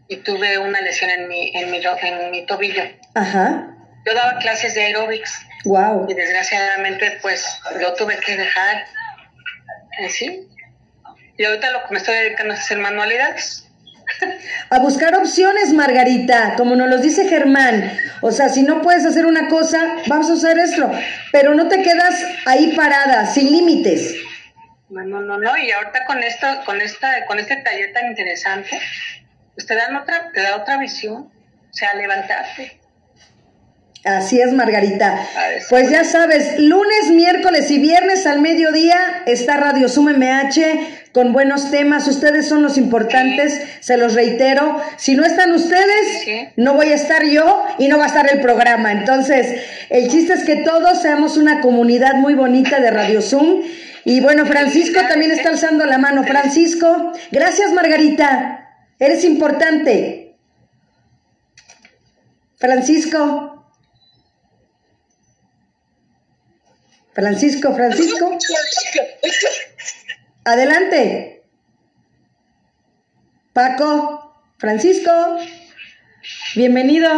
y tuve una lesión en mi, en mi, en mi tobillo. Ajá. Yo daba clases de aerobics. Wow. Y desgraciadamente, pues, lo tuve que dejar ¿Sí? Y ahorita lo que me estoy dedicando es hacer manualidades. A buscar opciones, Margarita, como nos lo dice Germán. O sea, si no puedes hacer una cosa, vamos a hacer esto. Pero no te quedas ahí parada, sin límites. No, no, no, y ahorita con esto, con esta, con este taller tan interesante, pues te dan otra, te da otra visión, o sea, levantarte. Así es, Margarita. Pues ya sabes, lunes, miércoles y viernes al mediodía está Radio Sum MH con buenos temas. Ustedes son los importantes, se los reitero. Si no están ustedes, no voy a estar yo y no va a estar el programa. Entonces, el chiste es que todos seamos una comunidad muy bonita de Radio Zoom. Y bueno, Francisco también está alzando la mano. Francisco, gracias, Margarita. Eres importante. Francisco. Francisco, Francisco. Adelante. Paco, Francisco, bienvenido.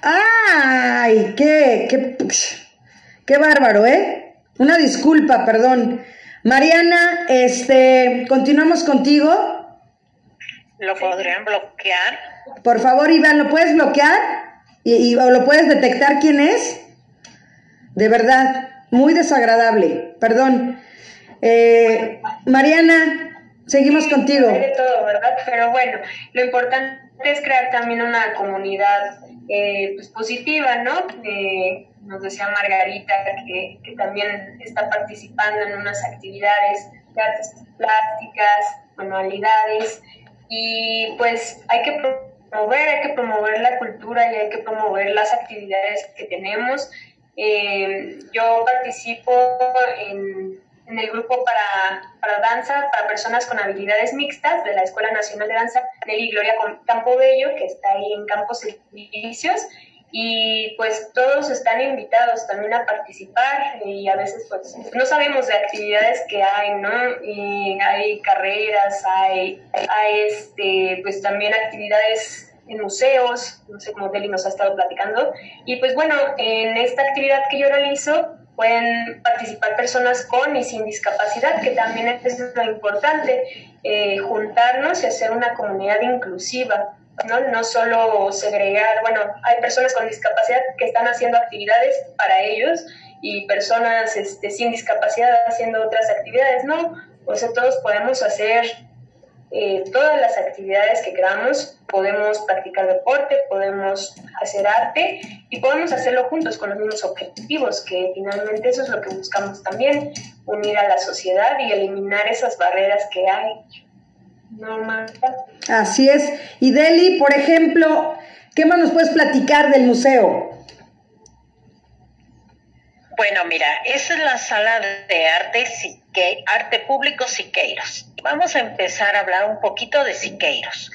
¡Ay! ¡Qué, qué, qué bárbaro, eh! Una disculpa, perdón. Mariana, este, continuamos contigo. ¿Lo podrían bloquear? Por favor, Iván, ¿lo puedes bloquear? ¿Y, o lo puedes detectar quién es? De verdad, muy desagradable. Perdón. Eh, Mariana, seguimos contigo. De todo, ¿verdad? Pero bueno, lo importante es crear también una comunidad eh, pues, positiva, ¿no? Eh, nos decía Margarita que, que, también está participando en unas actividades de artes plásticas, manualidades, y pues hay que promover, hay que promover la cultura y hay que promover las actividades que tenemos eh, yo participo en, el grupo para, para, danza para personas con habilidades mixtas de la Escuela Nacional de Danza Nelly Gloria Campo Bello, que está ahí en Campos Servicios. Y pues todos están invitados también a participar y a veces pues no sabemos de actividades que hay, ¿no? Y hay carreras, hay, hay este, pues también actividades en museos, no sé cómo Deli nos ha estado platicando. Y pues bueno, en esta actividad que yo realizo pueden participar personas con y sin discapacidad, que también es lo importante, eh, juntarnos y hacer una comunidad inclusiva. ¿no? no solo segregar, bueno, hay personas con discapacidad que están haciendo actividades para ellos y personas este, sin discapacidad haciendo otras actividades, no, o sea, todos podemos hacer eh, todas las actividades que queramos, podemos practicar deporte, podemos hacer arte y podemos hacerlo juntos con los mismos objetivos, que finalmente eso es lo que buscamos también, unir a la sociedad y eliminar esas barreras que hay. Así es. Y Deli, por ejemplo, ¿qué más nos puedes platicar del museo? Bueno, mira, esa es la sala de arte, arte público Siqueiros. Vamos a empezar a hablar un poquito de Siqueiros.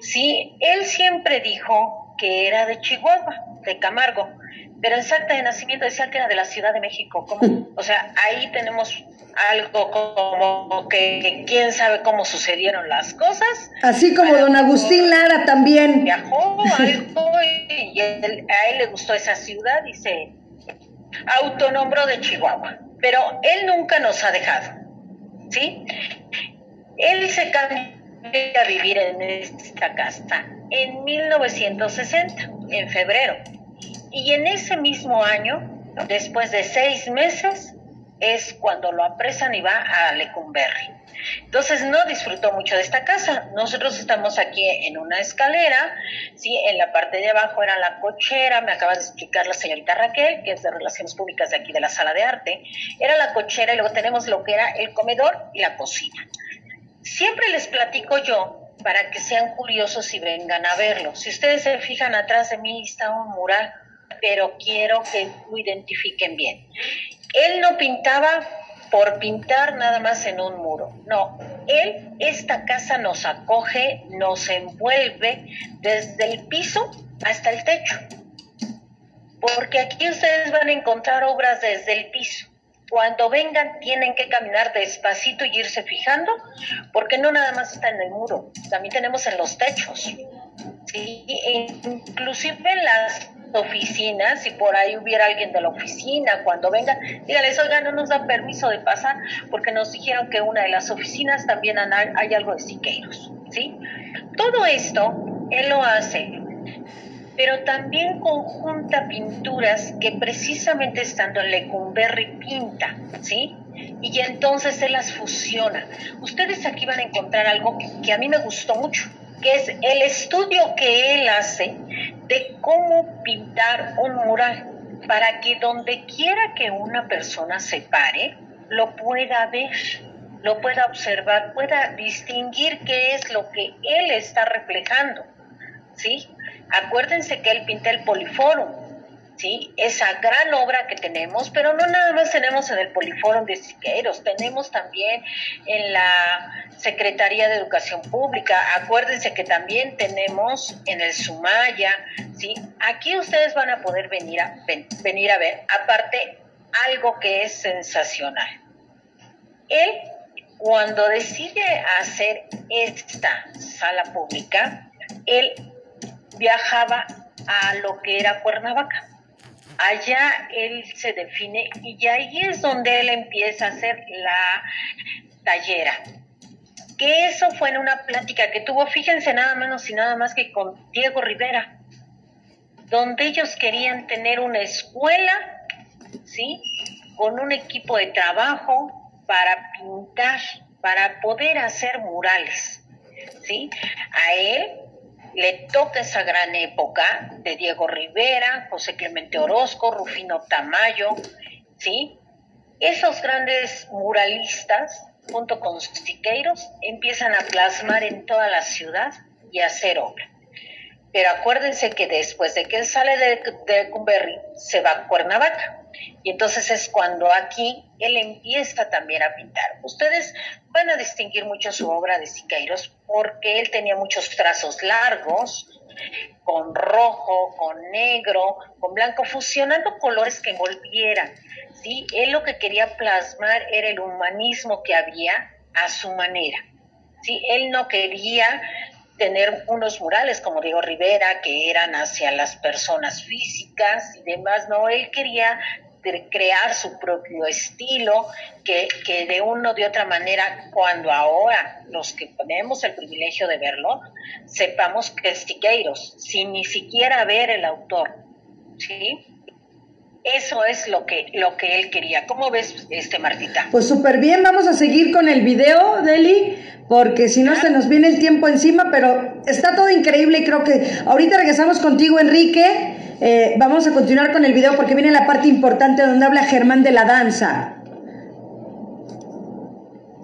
Sí, él siempre dijo que era de Chihuahua, de Camargo, pero en acta de nacimiento decía que era de la Ciudad de México. O sea, ahí tenemos algo como que, quién sabe cómo sucedieron las cosas. Así como don Agustín Lara también. Viajó algo y a él le gustó esa ciudad y se autonombró de Chihuahua, pero él nunca nos ha dejado, ¿sí? Él se cambió a vivir en esta casa en 1960, en febrero, y en ese mismo año, después de seis meses, es cuando lo apresan y va a Lecumberri. Entonces no disfrutó mucho de esta casa. Nosotros estamos aquí en una escalera, ¿sí? en la parte de abajo era la cochera, me acaba de explicar la señorita Raquel, que es de Relaciones Públicas de aquí de la sala de arte. Era la cochera y luego tenemos lo que era el comedor y la cocina. Siempre les platico yo para que sean curiosos y vengan a verlo. Si ustedes se fijan atrás de mí está un mural, pero quiero que lo identifiquen bien. Él no pintaba por pintar nada más en un muro. No, él, esta casa nos acoge, nos envuelve desde el piso hasta el techo. Porque aquí ustedes van a encontrar obras desde el piso. Cuando vengan tienen que caminar despacito y irse fijando, porque no nada más está en el muro, también tenemos en los techos. ¿sí? E inclusive las oficinas, si por ahí hubiera alguien de la oficina, cuando venga, dígales, oiga, no nos dan permiso de pasar porque nos dijeron que una de las oficinas también hay algo de Siqueiros, ¿sí? Todo esto él lo hace, pero también conjunta pinturas que precisamente estando en Lecumberri pinta, ¿sí? Y entonces él las fusiona. Ustedes aquí van a encontrar algo que a mí me gustó mucho que es el estudio que él hace de cómo pintar un mural para que donde quiera que una persona se pare, lo pueda ver, lo pueda observar, pueda distinguir qué es lo que él está reflejando. ¿Sí? Acuérdense que él pinta el poliforum, ¿sí? Esa gran obra que tenemos, pero no nada más tenemos en el Poliforum de Siqueiros, tenemos también en la Secretaría de Educación Pública, acuérdense que también tenemos en el Sumaya, ¿sí? Aquí ustedes van a poder venir a, venir a ver, aparte, algo que es sensacional. Él, cuando decide hacer esta sala pública, él viajaba a lo que era Cuernavaca allá él se define y ahí es donde él empieza a hacer la tallera. Que eso fue en una plática que tuvo, fíjense nada menos y nada más que con Diego Rivera, donde ellos querían tener una escuela, ¿sí? Con un equipo de trabajo para pintar, para poder hacer murales, ¿sí? A él le toca esa gran época de Diego Rivera, José Clemente Orozco, Rufino Tamayo, ¿sí? Esos grandes muralistas, junto con Siqueiros, empiezan a plasmar en toda la ciudad y a hacer obra. Pero acuérdense que después de que él sale de, de Cumberry, se va a Cuernavaca. Y entonces es cuando aquí él empieza también a pintar. Ustedes van a distinguir mucho su obra de Siqueiros porque él tenía muchos trazos largos, con rojo, con negro, con blanco, fusionando colores que envolvieran. ¿sí? Él lo que quería plasmar era el humanismo que había a su manera. ¿sí? Él no quería tener unos murales como Diego Rivera que eran hacia las personas físicas y demás, no, él quería crear su propio estilo, que, que de uno de otra manera, cuando ahora los que tenemos el privilegio de verlo, sepamos que es Siqueiros, sin ni siquiera ver el autor, ¿sí? Eso es lo que, lo que él quería. ¿Cómo ves, este Martita? Pues súper bien, vamos a seguir con el video, Deli, porque si no se nos viene el tiempo encima, pero está todo increíble y creo que ahorita regresamos contigo, Enrique. Eh, vamos a continuar con el video porque viene la parte importante donde habla Germán de la danza.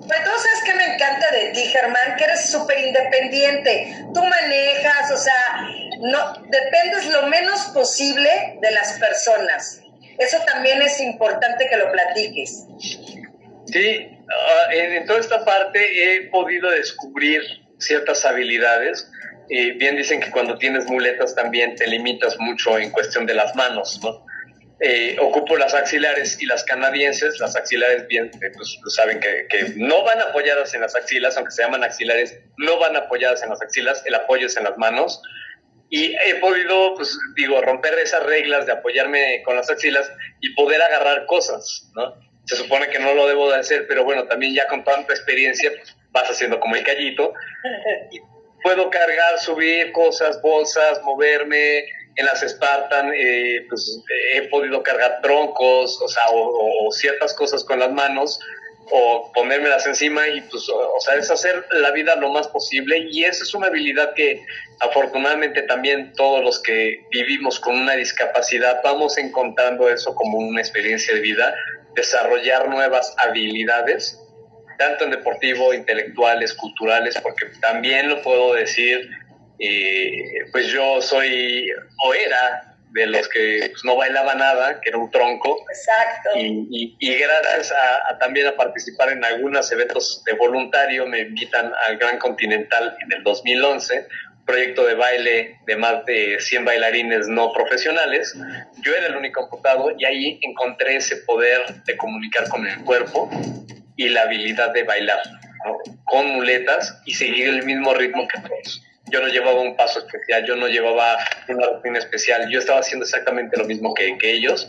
Pues tú sabes que me encanta de ti, Germán, que eres súper independiente. Tú manejas, o sea, no dependes lo menos posible de las personas. Eso también es importante que lo platiques. Sí, ah, en toda esta parte he podido descubrir ciertas habilidades. Y bien dicen que cuando tienes muletas también te limitas mucho en cuestión de las manos, ¿no? Eh, ocupo las axilares y las canadienses, las axilares bien, eh, pues, saben que, que, no van apoyadas en las axilas, aunque se llaman axilares, no van apoyadas en las axilas, el apoyo es en las manos y he podido, pues digo, romper esas reglas de apoyarme con las axilas y poder agarrar cosas, ¿no? Se supone que no lo debo de hacer, pero bueno, también ya con tanta experiencia pues, vas haciendo como el callito. Y puedo cargar, subir cosas, bolsas, moverme. En las Spartan, eh, pues he podido cargar troncos, o sea, o ciertas cosas con las manos o ponérmelas encima y pues, o, sea, es hacer la vida lo más posible. Y esa es una habilidad que afortunadamente también todos los que vivimos con una discapacidad vamos encontrando eso como una experiencia de vida, desarrollar nuevas habilidades, tanto en deportivo, intelectuales, culturales, porque también lo puedo decir, eh, pues yo soy o era de los que pues, no bailaba nada, que era un tronco. Exacto. Y, y, gracias a, también a participar en algunos eventos de voluntario, me invitan al Gran Continental en el 2011, proyecto de baile de más de 100 bailarines no profesionales. Yo era el único amputado y ahí encontré ese poder de comunicar con el cuerpo y la habilidad de bailar con muletas y seguir el mismo ritmo que todos. Yo no llevaba un paso especial, yo no llevaba una rutina especial, yo estaba haciendo exactamente lo mismo que, que ellos.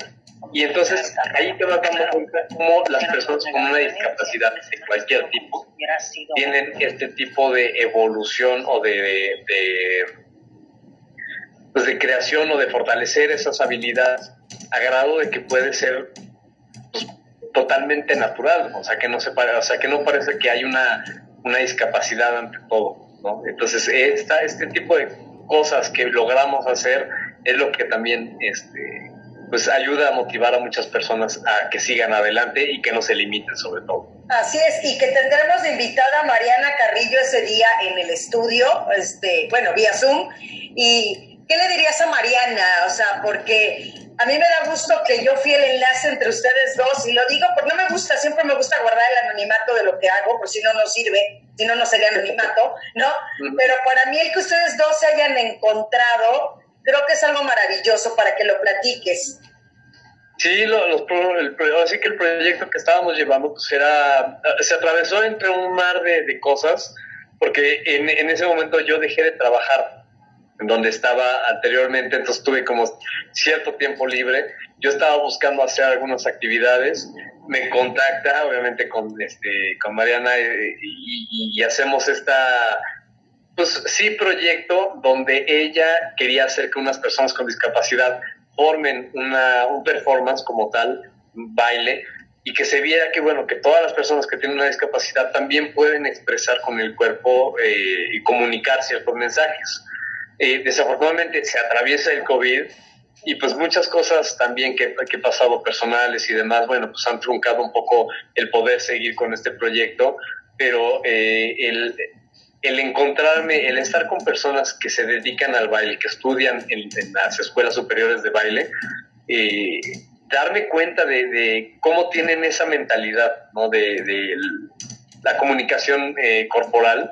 Y entonces ahí te vas dando cuenta cómo las personas con una discapacidad de cualquier tipo tienen este tipo de evolución o de, de, pues de creación o de fortalecer esas habilidades a grado de que puede ser pues, totalmente natural, o sea que no se o sea que no parece que hay una, una discapacidad ante todo. ¿No? Entonces, esta, este tipo de cosas que logramos hacer es lo que también este, pues ayuda a motivar a muchas personas a que sigan adelante y que no se limiten sobre todo. Así es, y que tendremos invitada a Mariana Carrillo ese día en el estudio, este, bueno, vía Zoom. ¿Y qué le dirías a Mariana? O sea, porque a mí me da gusto que yo fui el enlace entre ustedes dos, y lo digo porque no me gusta, siempre me gusta guardar el anonimato de lo que hago, por si no, no sirve, si no, no sería anonimato, ¿no? Pero para mí el que ustedes dos se hayan encontrado, creo que es algo maravilloso para que lo platiques. Sí, los, el, así que el proyecto que estábamos llevando pues era, se atravesó entre un mar de, de cosas, porque en, en, ese momento yo dejé de trabajar donde estaba anteriormente, entonces tuve como cierto tiempo libre. Yo estaba buscando hacer algunas actividades, me contacta obviamente con, este, con Mariana eh, y, y hacemos esta pues sí, proyecto donde ella quería hacer que unas personas con discapacidad formen una, un performance como tal, un baile, y que se viera que, bueno, que todas las personas que tienen una discapacidad también pueden expresar con el cuerpo eh, y comunicar ciertos mensajes. Eh, desafortunadamente se atraviesa el COVID y pues muchas cosas también que, que he pasado personales y demás, bueno, pues han truncado un poco el poder seguir con este proyecto, pero eh, el, el encontrarme, el estar con personas que se dedican al baile, que estudian en, las escuelas superiores de baile, eh, darme cuenta de, cómo tienen esa mentalidad, ¿no? De, la comunicación eh, corporal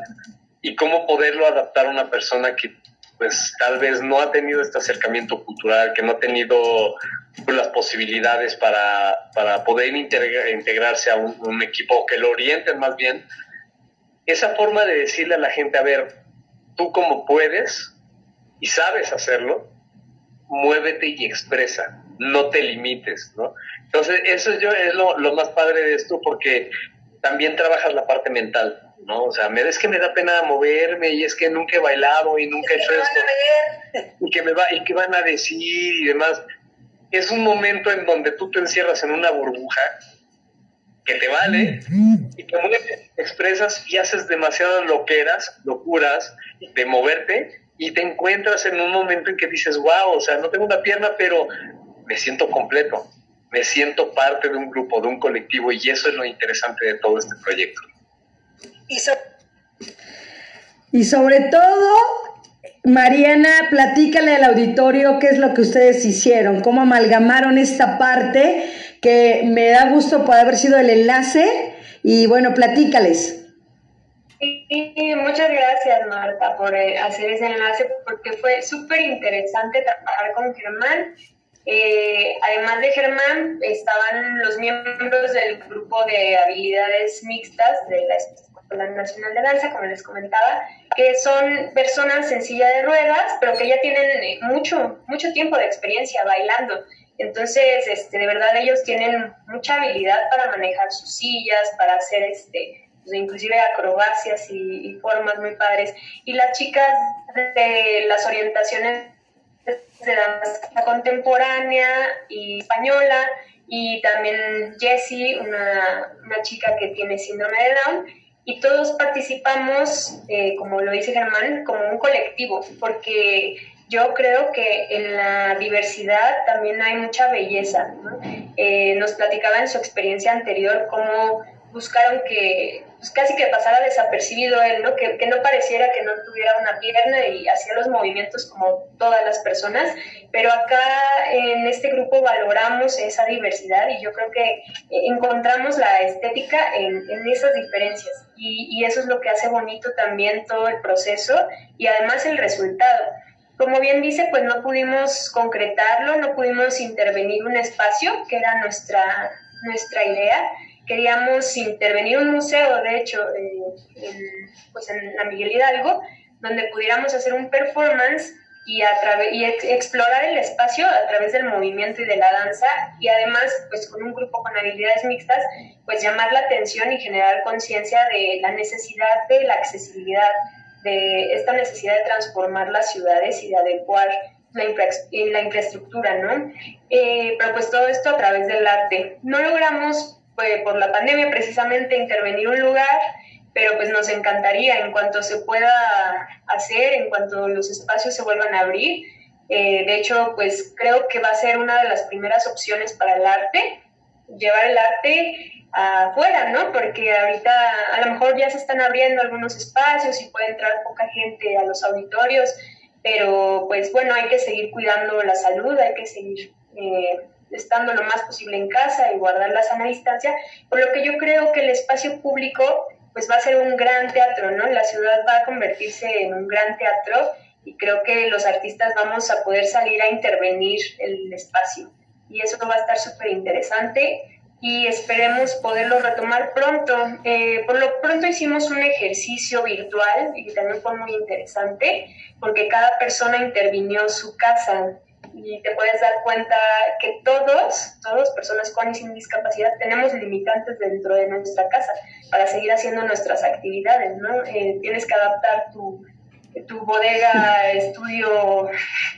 y cómo poderlo adaptar a una persona que pues tal vez no ha tenido este acercamiento cultural, que no ha tenido pues, las posibilidades para, para poder integrarse a un, equipo, que lo orienten más bien esa forma de decirle a la gente, a ver, tú como puedes y sabes hacerlo, muévete y expresa, no te limites, ¿no? Entonces, eso yo, es lo, lo más padre de esto porque también trabajas la parte mental, ¿no? O sea, me, es que me da pena moverme y es que nunca he bailado y nunca he hecho esto. Y que, me va, y que van a decir y demás. Es un momento en donde tú te encierras en una burbuja que te vale y te mueves, expresas y haces demasiadas loqueras, locuras de moverte y te encuentras en un momento en que dices, wow, o sea, no tengo una pierna, pero me siento completo, me siento parte de un grupo, de un colectivo y eso es lo interesante de todo este proyecto. Y, y sobre todo, Mariana, platícale al auditorio qué es lo que ustedes hicieron, cómo amalgamaron esta parte que me da gusto poder haber sido el enlace y bueno, platícales. Sí, muchas gracias Marta por eh, hacer ese enlace porque fue súper interesante trabajar con Germán. Eh, además de Germán, estaban los miembros del grupo de habilidades mixtas de la Nacional de Danza, como les comentaba, que son personas en silla de ruedas, pero que ya tienen eh, mucho, mucho tiempo de experiencia bailando. Entonces, este, de verdad ellos tienen mucha habilidad para manejar sus sillas, para hacer este, pues, inclusive acrobacias y, formas muy padres. Y las chicas de las orientaciones de danza contemporánea y española, y también Jessie, una, una chica que tiene síndrome de Down, y todos participamos, eh, como lo dice Germán, como un colectivo, porque yo creo que en la diversidad también hay mucha belleza. Eh, nos platicaba en su experiencia anterior cómo buscaron que pues casi que pasara desapercibido él, ¿no? Que, que, no pareciera que no tuviera una pierna y hacía los movimientos como todas las personas, pero acá en este grupo valoramos esa diversidad y yo creo que encontramos la estética en, en esas diferencias y, y eso es lo que hace bonito también todo el proceso y además el resultado como bien dice, pues no pudimos concretarlo, no pudimos intervenir un espacio, que era nuestra, nuestra idea. Queríamos intervenir un museo, de hecho, en, pues en la Miguel Hidalgo, donde pudiéramos hacer un performance y, a y explorar el espacio a través del movimiento y de la danza y además pues con un grupo con habilidades mixtas pues llamar la atención y generar conciencia de la necesidad de la accesibilidad de esta necesidad de transformar las ciudades y de adecuar la, la infraestructura, ¿no? Eh, pero pues todo esto a través del arte. No logramos pues, por la pandemia precisamente intervenir un lugar, pero pues nos encantaría en cuanto se pueda hacer, en cuanto los espacios se vuelvan a abrir. Eh, de hecho, pues creo que va a ser una de las primeras opciones para el arte, llevar el arte afuera, ¿no? Porque ahorita a lo mejor ya se están abriendo algunos espacios y puede entrar poca gente a los auditorios, pero pues bueno, hay que seguir cuidando la salud, hay que seguir eh, estando lo más posible en casa y guardar la sana distancia, por lo que yo creo que el espacio público pues va a ser un gran teatro, ¿no? La ciudad va a convertirse en un gran teatro y creo que los artistas vamos a poder salir a intervenir el espacio. Y eso va a estar súper interesante y esperemos poderlo retomar pronto. Eh, por lo pronto hicimos un ejercicio virtual y también fue muy interesante porque cada persona intervinió su casa y te puedes dar cuenta que todos, todas personas con y sin discapacidad, tenemos limitantes dentro de nuestra casa para seguir haciendo nuestras actividades, ¿no? Eh, tienes que adaptar tu, tu bodega, estudio,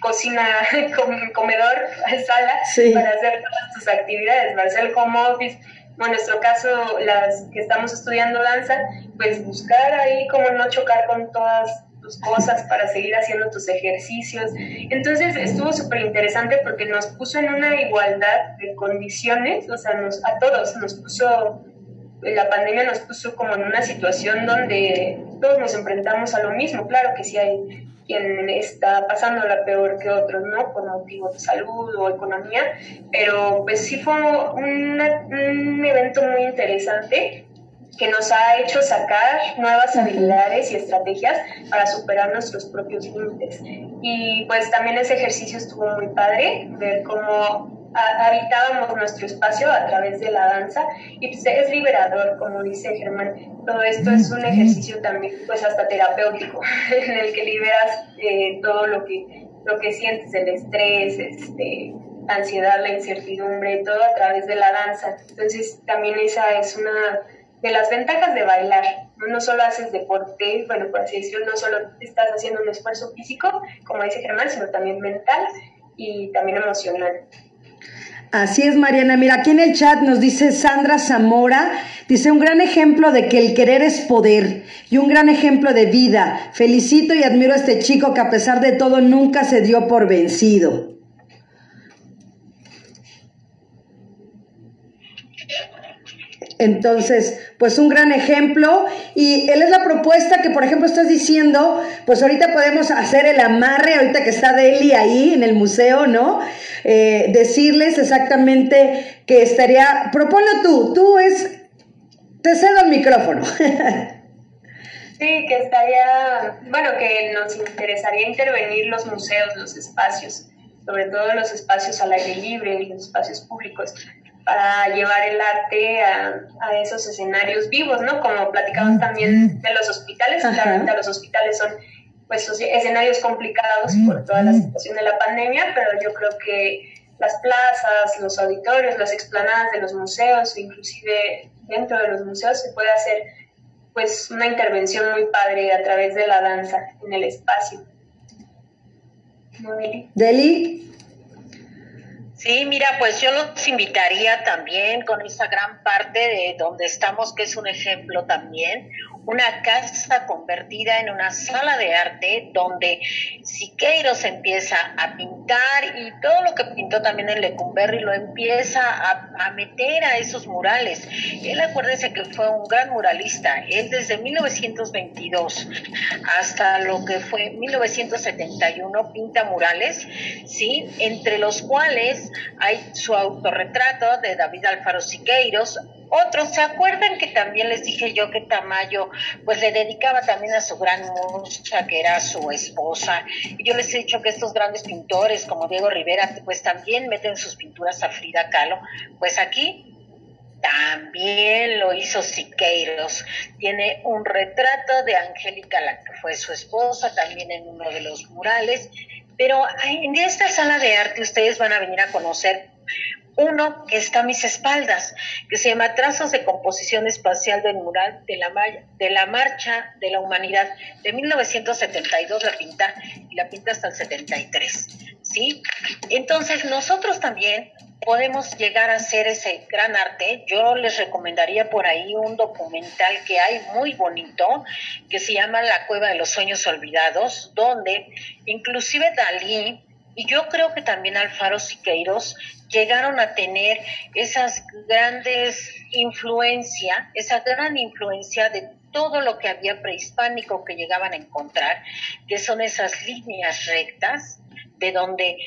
cocina, comedor, sala, para hacer todas tus actividades, para hacer home office. en nuestro caso, las que estamos estudiando danza, pues buscar ahí cómo no chocar con todas cosas, para seguir haciendo tus ejercicios. Entonces estuvo súper interesante porque nos puso en una igualdad de condiciones, o sea, nos, a todos nos puso, la pandemia nos puso como en una situación donde todos nos enfrentamos a lo mismo. Claro que sí hay quien está pasando la peor que otros, ¿no? Por motivos de salud o economía, pero pues sí fue un evento muy interesante que nos ha hecho sacar nuevas habilidades y estrategias para superar nuestros propios límites. Y pues también ese ejercicio estuvo muy padre, ver cómo habitábamos nuestro espacio a través de la danza y pues es liberador, como dice Germán. Todo esto es un ejercicio también pues hasta terapéutico, en el que liberas eh, todo lo que, lo que sientes, el estrés, este, la ansiedad, la incertidumbre, todo a través de la danza. Entonces también esa es una de las ventajas de bailar. No solo haces deporte, bueno, por así decirlo, no solo estás haciendo un esfuerzo físico, como dice Germán, sino también mental y también emocional. Así es, Mariana. Mira, aquí en el chat nos dice Sandra Zamora, dice un gran ejemplo de que el querer es poder y un gran ejemplo de vida. Felicito y admiro a este chico que a pesar de todo nunca se dio por vencido. Entonces, pues un gran ejemplo. Y él es la propuesta que, por ejemplo, estás diciendo, pues ahorita podemos hacer el amarre, ahorita que está Deli ahí en el museo, ¿no? Eh, decirles exactamente que estaría, proponlo tú, tú es, te cedo el micrófono. Sí, que estaría, bueno, que nos interesaría intervenir los museos, los espacios, sobre todo los espacios al aire libre y los espacios públicos para llevar el arte a, esos escenarios vivos, ¿no? Como platicamos también de los hospitales, claramente los hospitales son pues escenarios complicados por toda la situación de la pandemia, pero yo creo que las plazas, los auditorios, las explanadas de los museos, inclusive dentro de los museos se puede hacer pues una intervención muy padre a través de la danza en el espacio. ¿No, Deli? Deli. Sí, mira, pues yo los invitaría también con esa gran parte de donde estamos, que es un ejemplo también, una casa convertida en una sala de arte donde Siqueiros empieza a pintar y todo lo que pintó también en Lecumberri lo empieza a, meter a esos murales. Él acuérdense que fue un gran muralista. Él desde 1922 hasta lo que fue 1971 pinta murales, ¿sí? Entre los cuales hay su autorretrato de David Alfaro Siqueiros, otros, ¿se acuerdan que también les dije yo que Tamayo pues le dedicaba también a su gran musa, que era su esposa? Y yo les he dicho que estos grandes pintores como Diego Rivera pues también meten sus pinturas a Frida Kahlo. Pues aquí también lo hizo Siqueiros. Tiene un retrato de Angélica, la que fue su esposa, también en uno de los murales. Pero en esta sala de arte ustedes van a venir a conocer uno que está a mis espaldas, que se llama Trazos de Composición Espacial del Mural de la, Marcha de la Humanidad. De 1972 la pinta y la pinta hasta el 73. ¿sí? Entonces nosotros también podemos llegar a hacer ese gran arte. Yo les recomendaría por ahí un documental que hay muy bonito, que se llama La Cueva de los Sueños Olvidados, donde inclusive Dalí y yo creo que también Alfaro Siqueiros llegaron a tener esas grandes influencia, esa gran influencia de todo lo que había prehispánico que llegaban a encontrar, que son esas líneas rectas de donde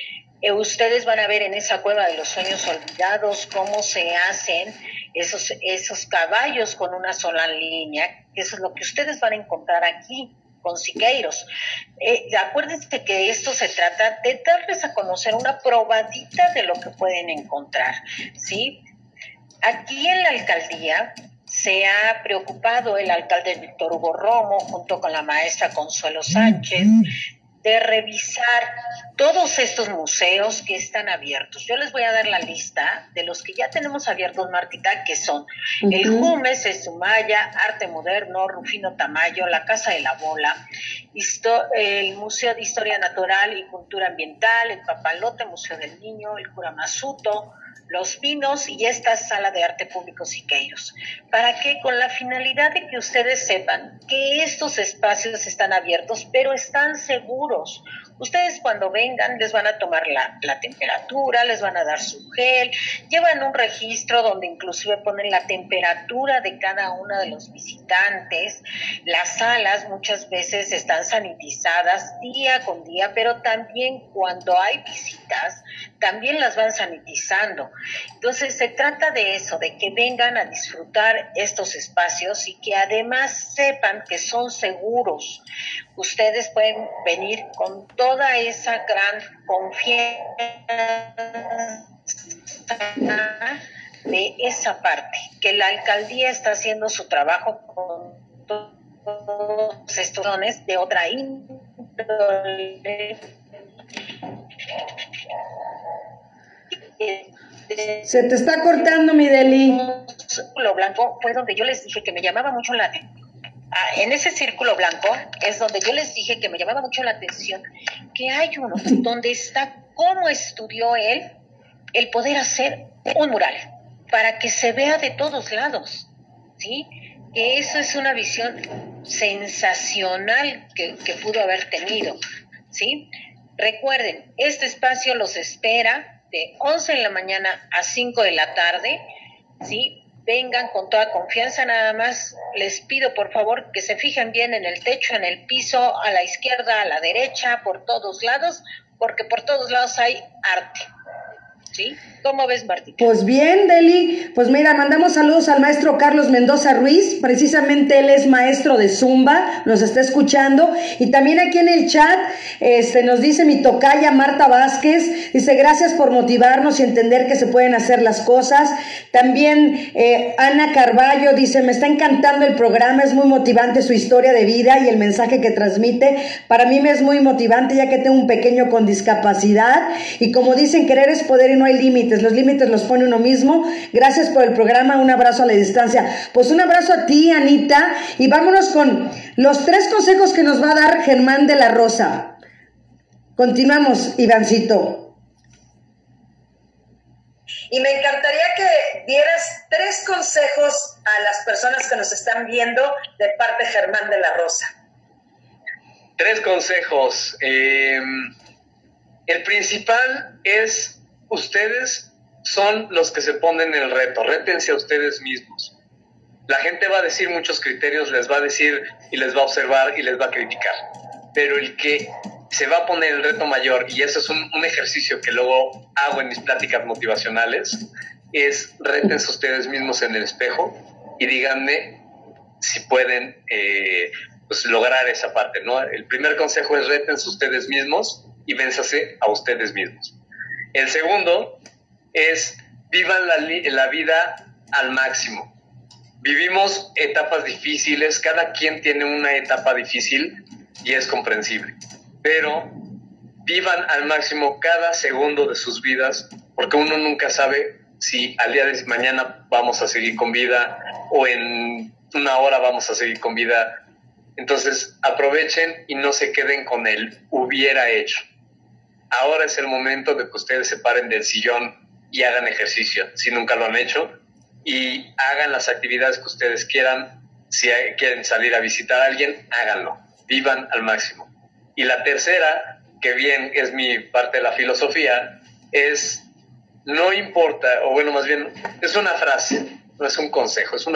eh, ustedes van a ver en esa cueva de los sueños olvidados cómo se hacen esos, esos caballos con una sola línea, eso es lo que ustedes van a encontrar aquí con Siqueiros. Eh, acuérdense que esto se trata de darles a conocer una probadita de lo que pueden encontrar, ¿sí? Aquí en la alcaldía se ha preocupado el alcalde Víctor Hugo Romo junto con la maestra Consuelo Sánchez de revisar todos estos museos que están abiertos. Yo les voy a dar la lista de los que ya tenemos abiertos, Martita, que son el Jumes, el Sumaya, Arte Moderno, Rufino Tamayo, la Casa de la Bola, el Museo de Historia Natural y Cultura Ambiental, el Papalote, Museo del Niño, el Curamasuto, los Pinos y esta sala de arte público Siqueiros. ¿Para qué? Con la finalidad de que ustedes sepan que estos espacios están abiertos, pero están seguros. Ustedes cuando vengan les van a tomar la, la, temperatura, les van a dar su gel, llevan un registro donde inclusive ponen la temperatura de cada uno de los visitantes. Las salas muchas veces están sanitizadas día con día, pero también cuando hay visitas, también las van sanitizando. Entonces se trata de eso, de que vengan a disfrutar estos espacios y que además sepan que son seguros. Ustedes pueden venir con toda esa gran confianza de esa parte, que la alcaldía está haciendo su trabajo con todos estos dones de otra índole se te está cortando, mi Deli. Círculo blanco fue donde yo les dije que me llamaba mucho la ah, en ese círculo blanco es donde yo les dije que me llamaba mucho la atención que hay uno donde está cómo estudió él el poder hacer un mural para que se vea de todos lados, ¿sí? Que eso es una visión sensacional que, que pudo haber tenido, ¿sí? Recuerden, este espacio los espera de 11 de la mañana a 5 de la tarde, ¿sí? Vengan con toda confianza, nada más les pido por favor que se fijen bien en el techo, en el piso, a la izquierda, a la derecha, por todos lados, porque por todos lados hay arte. ¿Cómo ves, Martita? Pues bien, Deli. Pues mira, mandamos saludos al maestro Carlos Mendoza Ruiz. Precisamente él es maestro de Zumba, nos está escuchando. Y también aquí en el chat este, nos dice mi tocaya Marta Vázquez. Dice, gracias por motivarnos y entender que se pueden hacer las cosas. También eh, Ana Carballo dice, me está encantando el programa, es muy motivante su historia de vida y el mensaje que transmite. Para mí me es muy motivante ya que tengo un pequeño con discapacidad. Y como dicen, querer es poder y no hay límites, los límites los pone uno mismo. Gracias por el programa, un abrazo a la distancia. Pues un abrazo a ti, Anita, y vámonos con los tres consejos que nos va a dar Germán de la Rosa. Continuamos, Ivancito. Y me encantaría que dieras tres consejos a las personas que nos están viendo de parte de Germán de la Rosa. Tres consejos. Eh, el principal es ustedes son los que se ponen el reto, rétense a ustedes mismos. La gente va a decir muchos criterios, les va a decir y les va a observar y les va a criticar, pero el que se va a poner el reto mayor, y eso es un, ejercicio que luego hago en mis pláticas motivacionales, es rétense ustedes mismos en el espejo y díganme si pueden eh, pues, lograr esa parte, ¿no? El primer consejo es rétense ustedes mismos y vénsase a ustedes mismos. El segundo es vivan la, la vida al máximo. vivimos etapas difíciles, cada quien tiene una etapa difícil y es comprensible, pero vivan al máximo cada segundo de sus vidas porque uno nunca sabe si al día de mañana vamos a seguir con vida o en una hora vamos a seguir con vida. Entonces aprovechen y no se queden con el hubiera hecho. Ahora es el momento de que ustedes se paren del sillón y hagan ejercicio, si nunca lo han hecho, y hagan las actividades que ustedes quieran. Si quieren salir a visitar a alguien, háganlo. Vivan al máximo. Y la tercera, que bien es mi parte de la filosofía, es no importa, o bueno, más bien, es una frase, no es un consejo, es una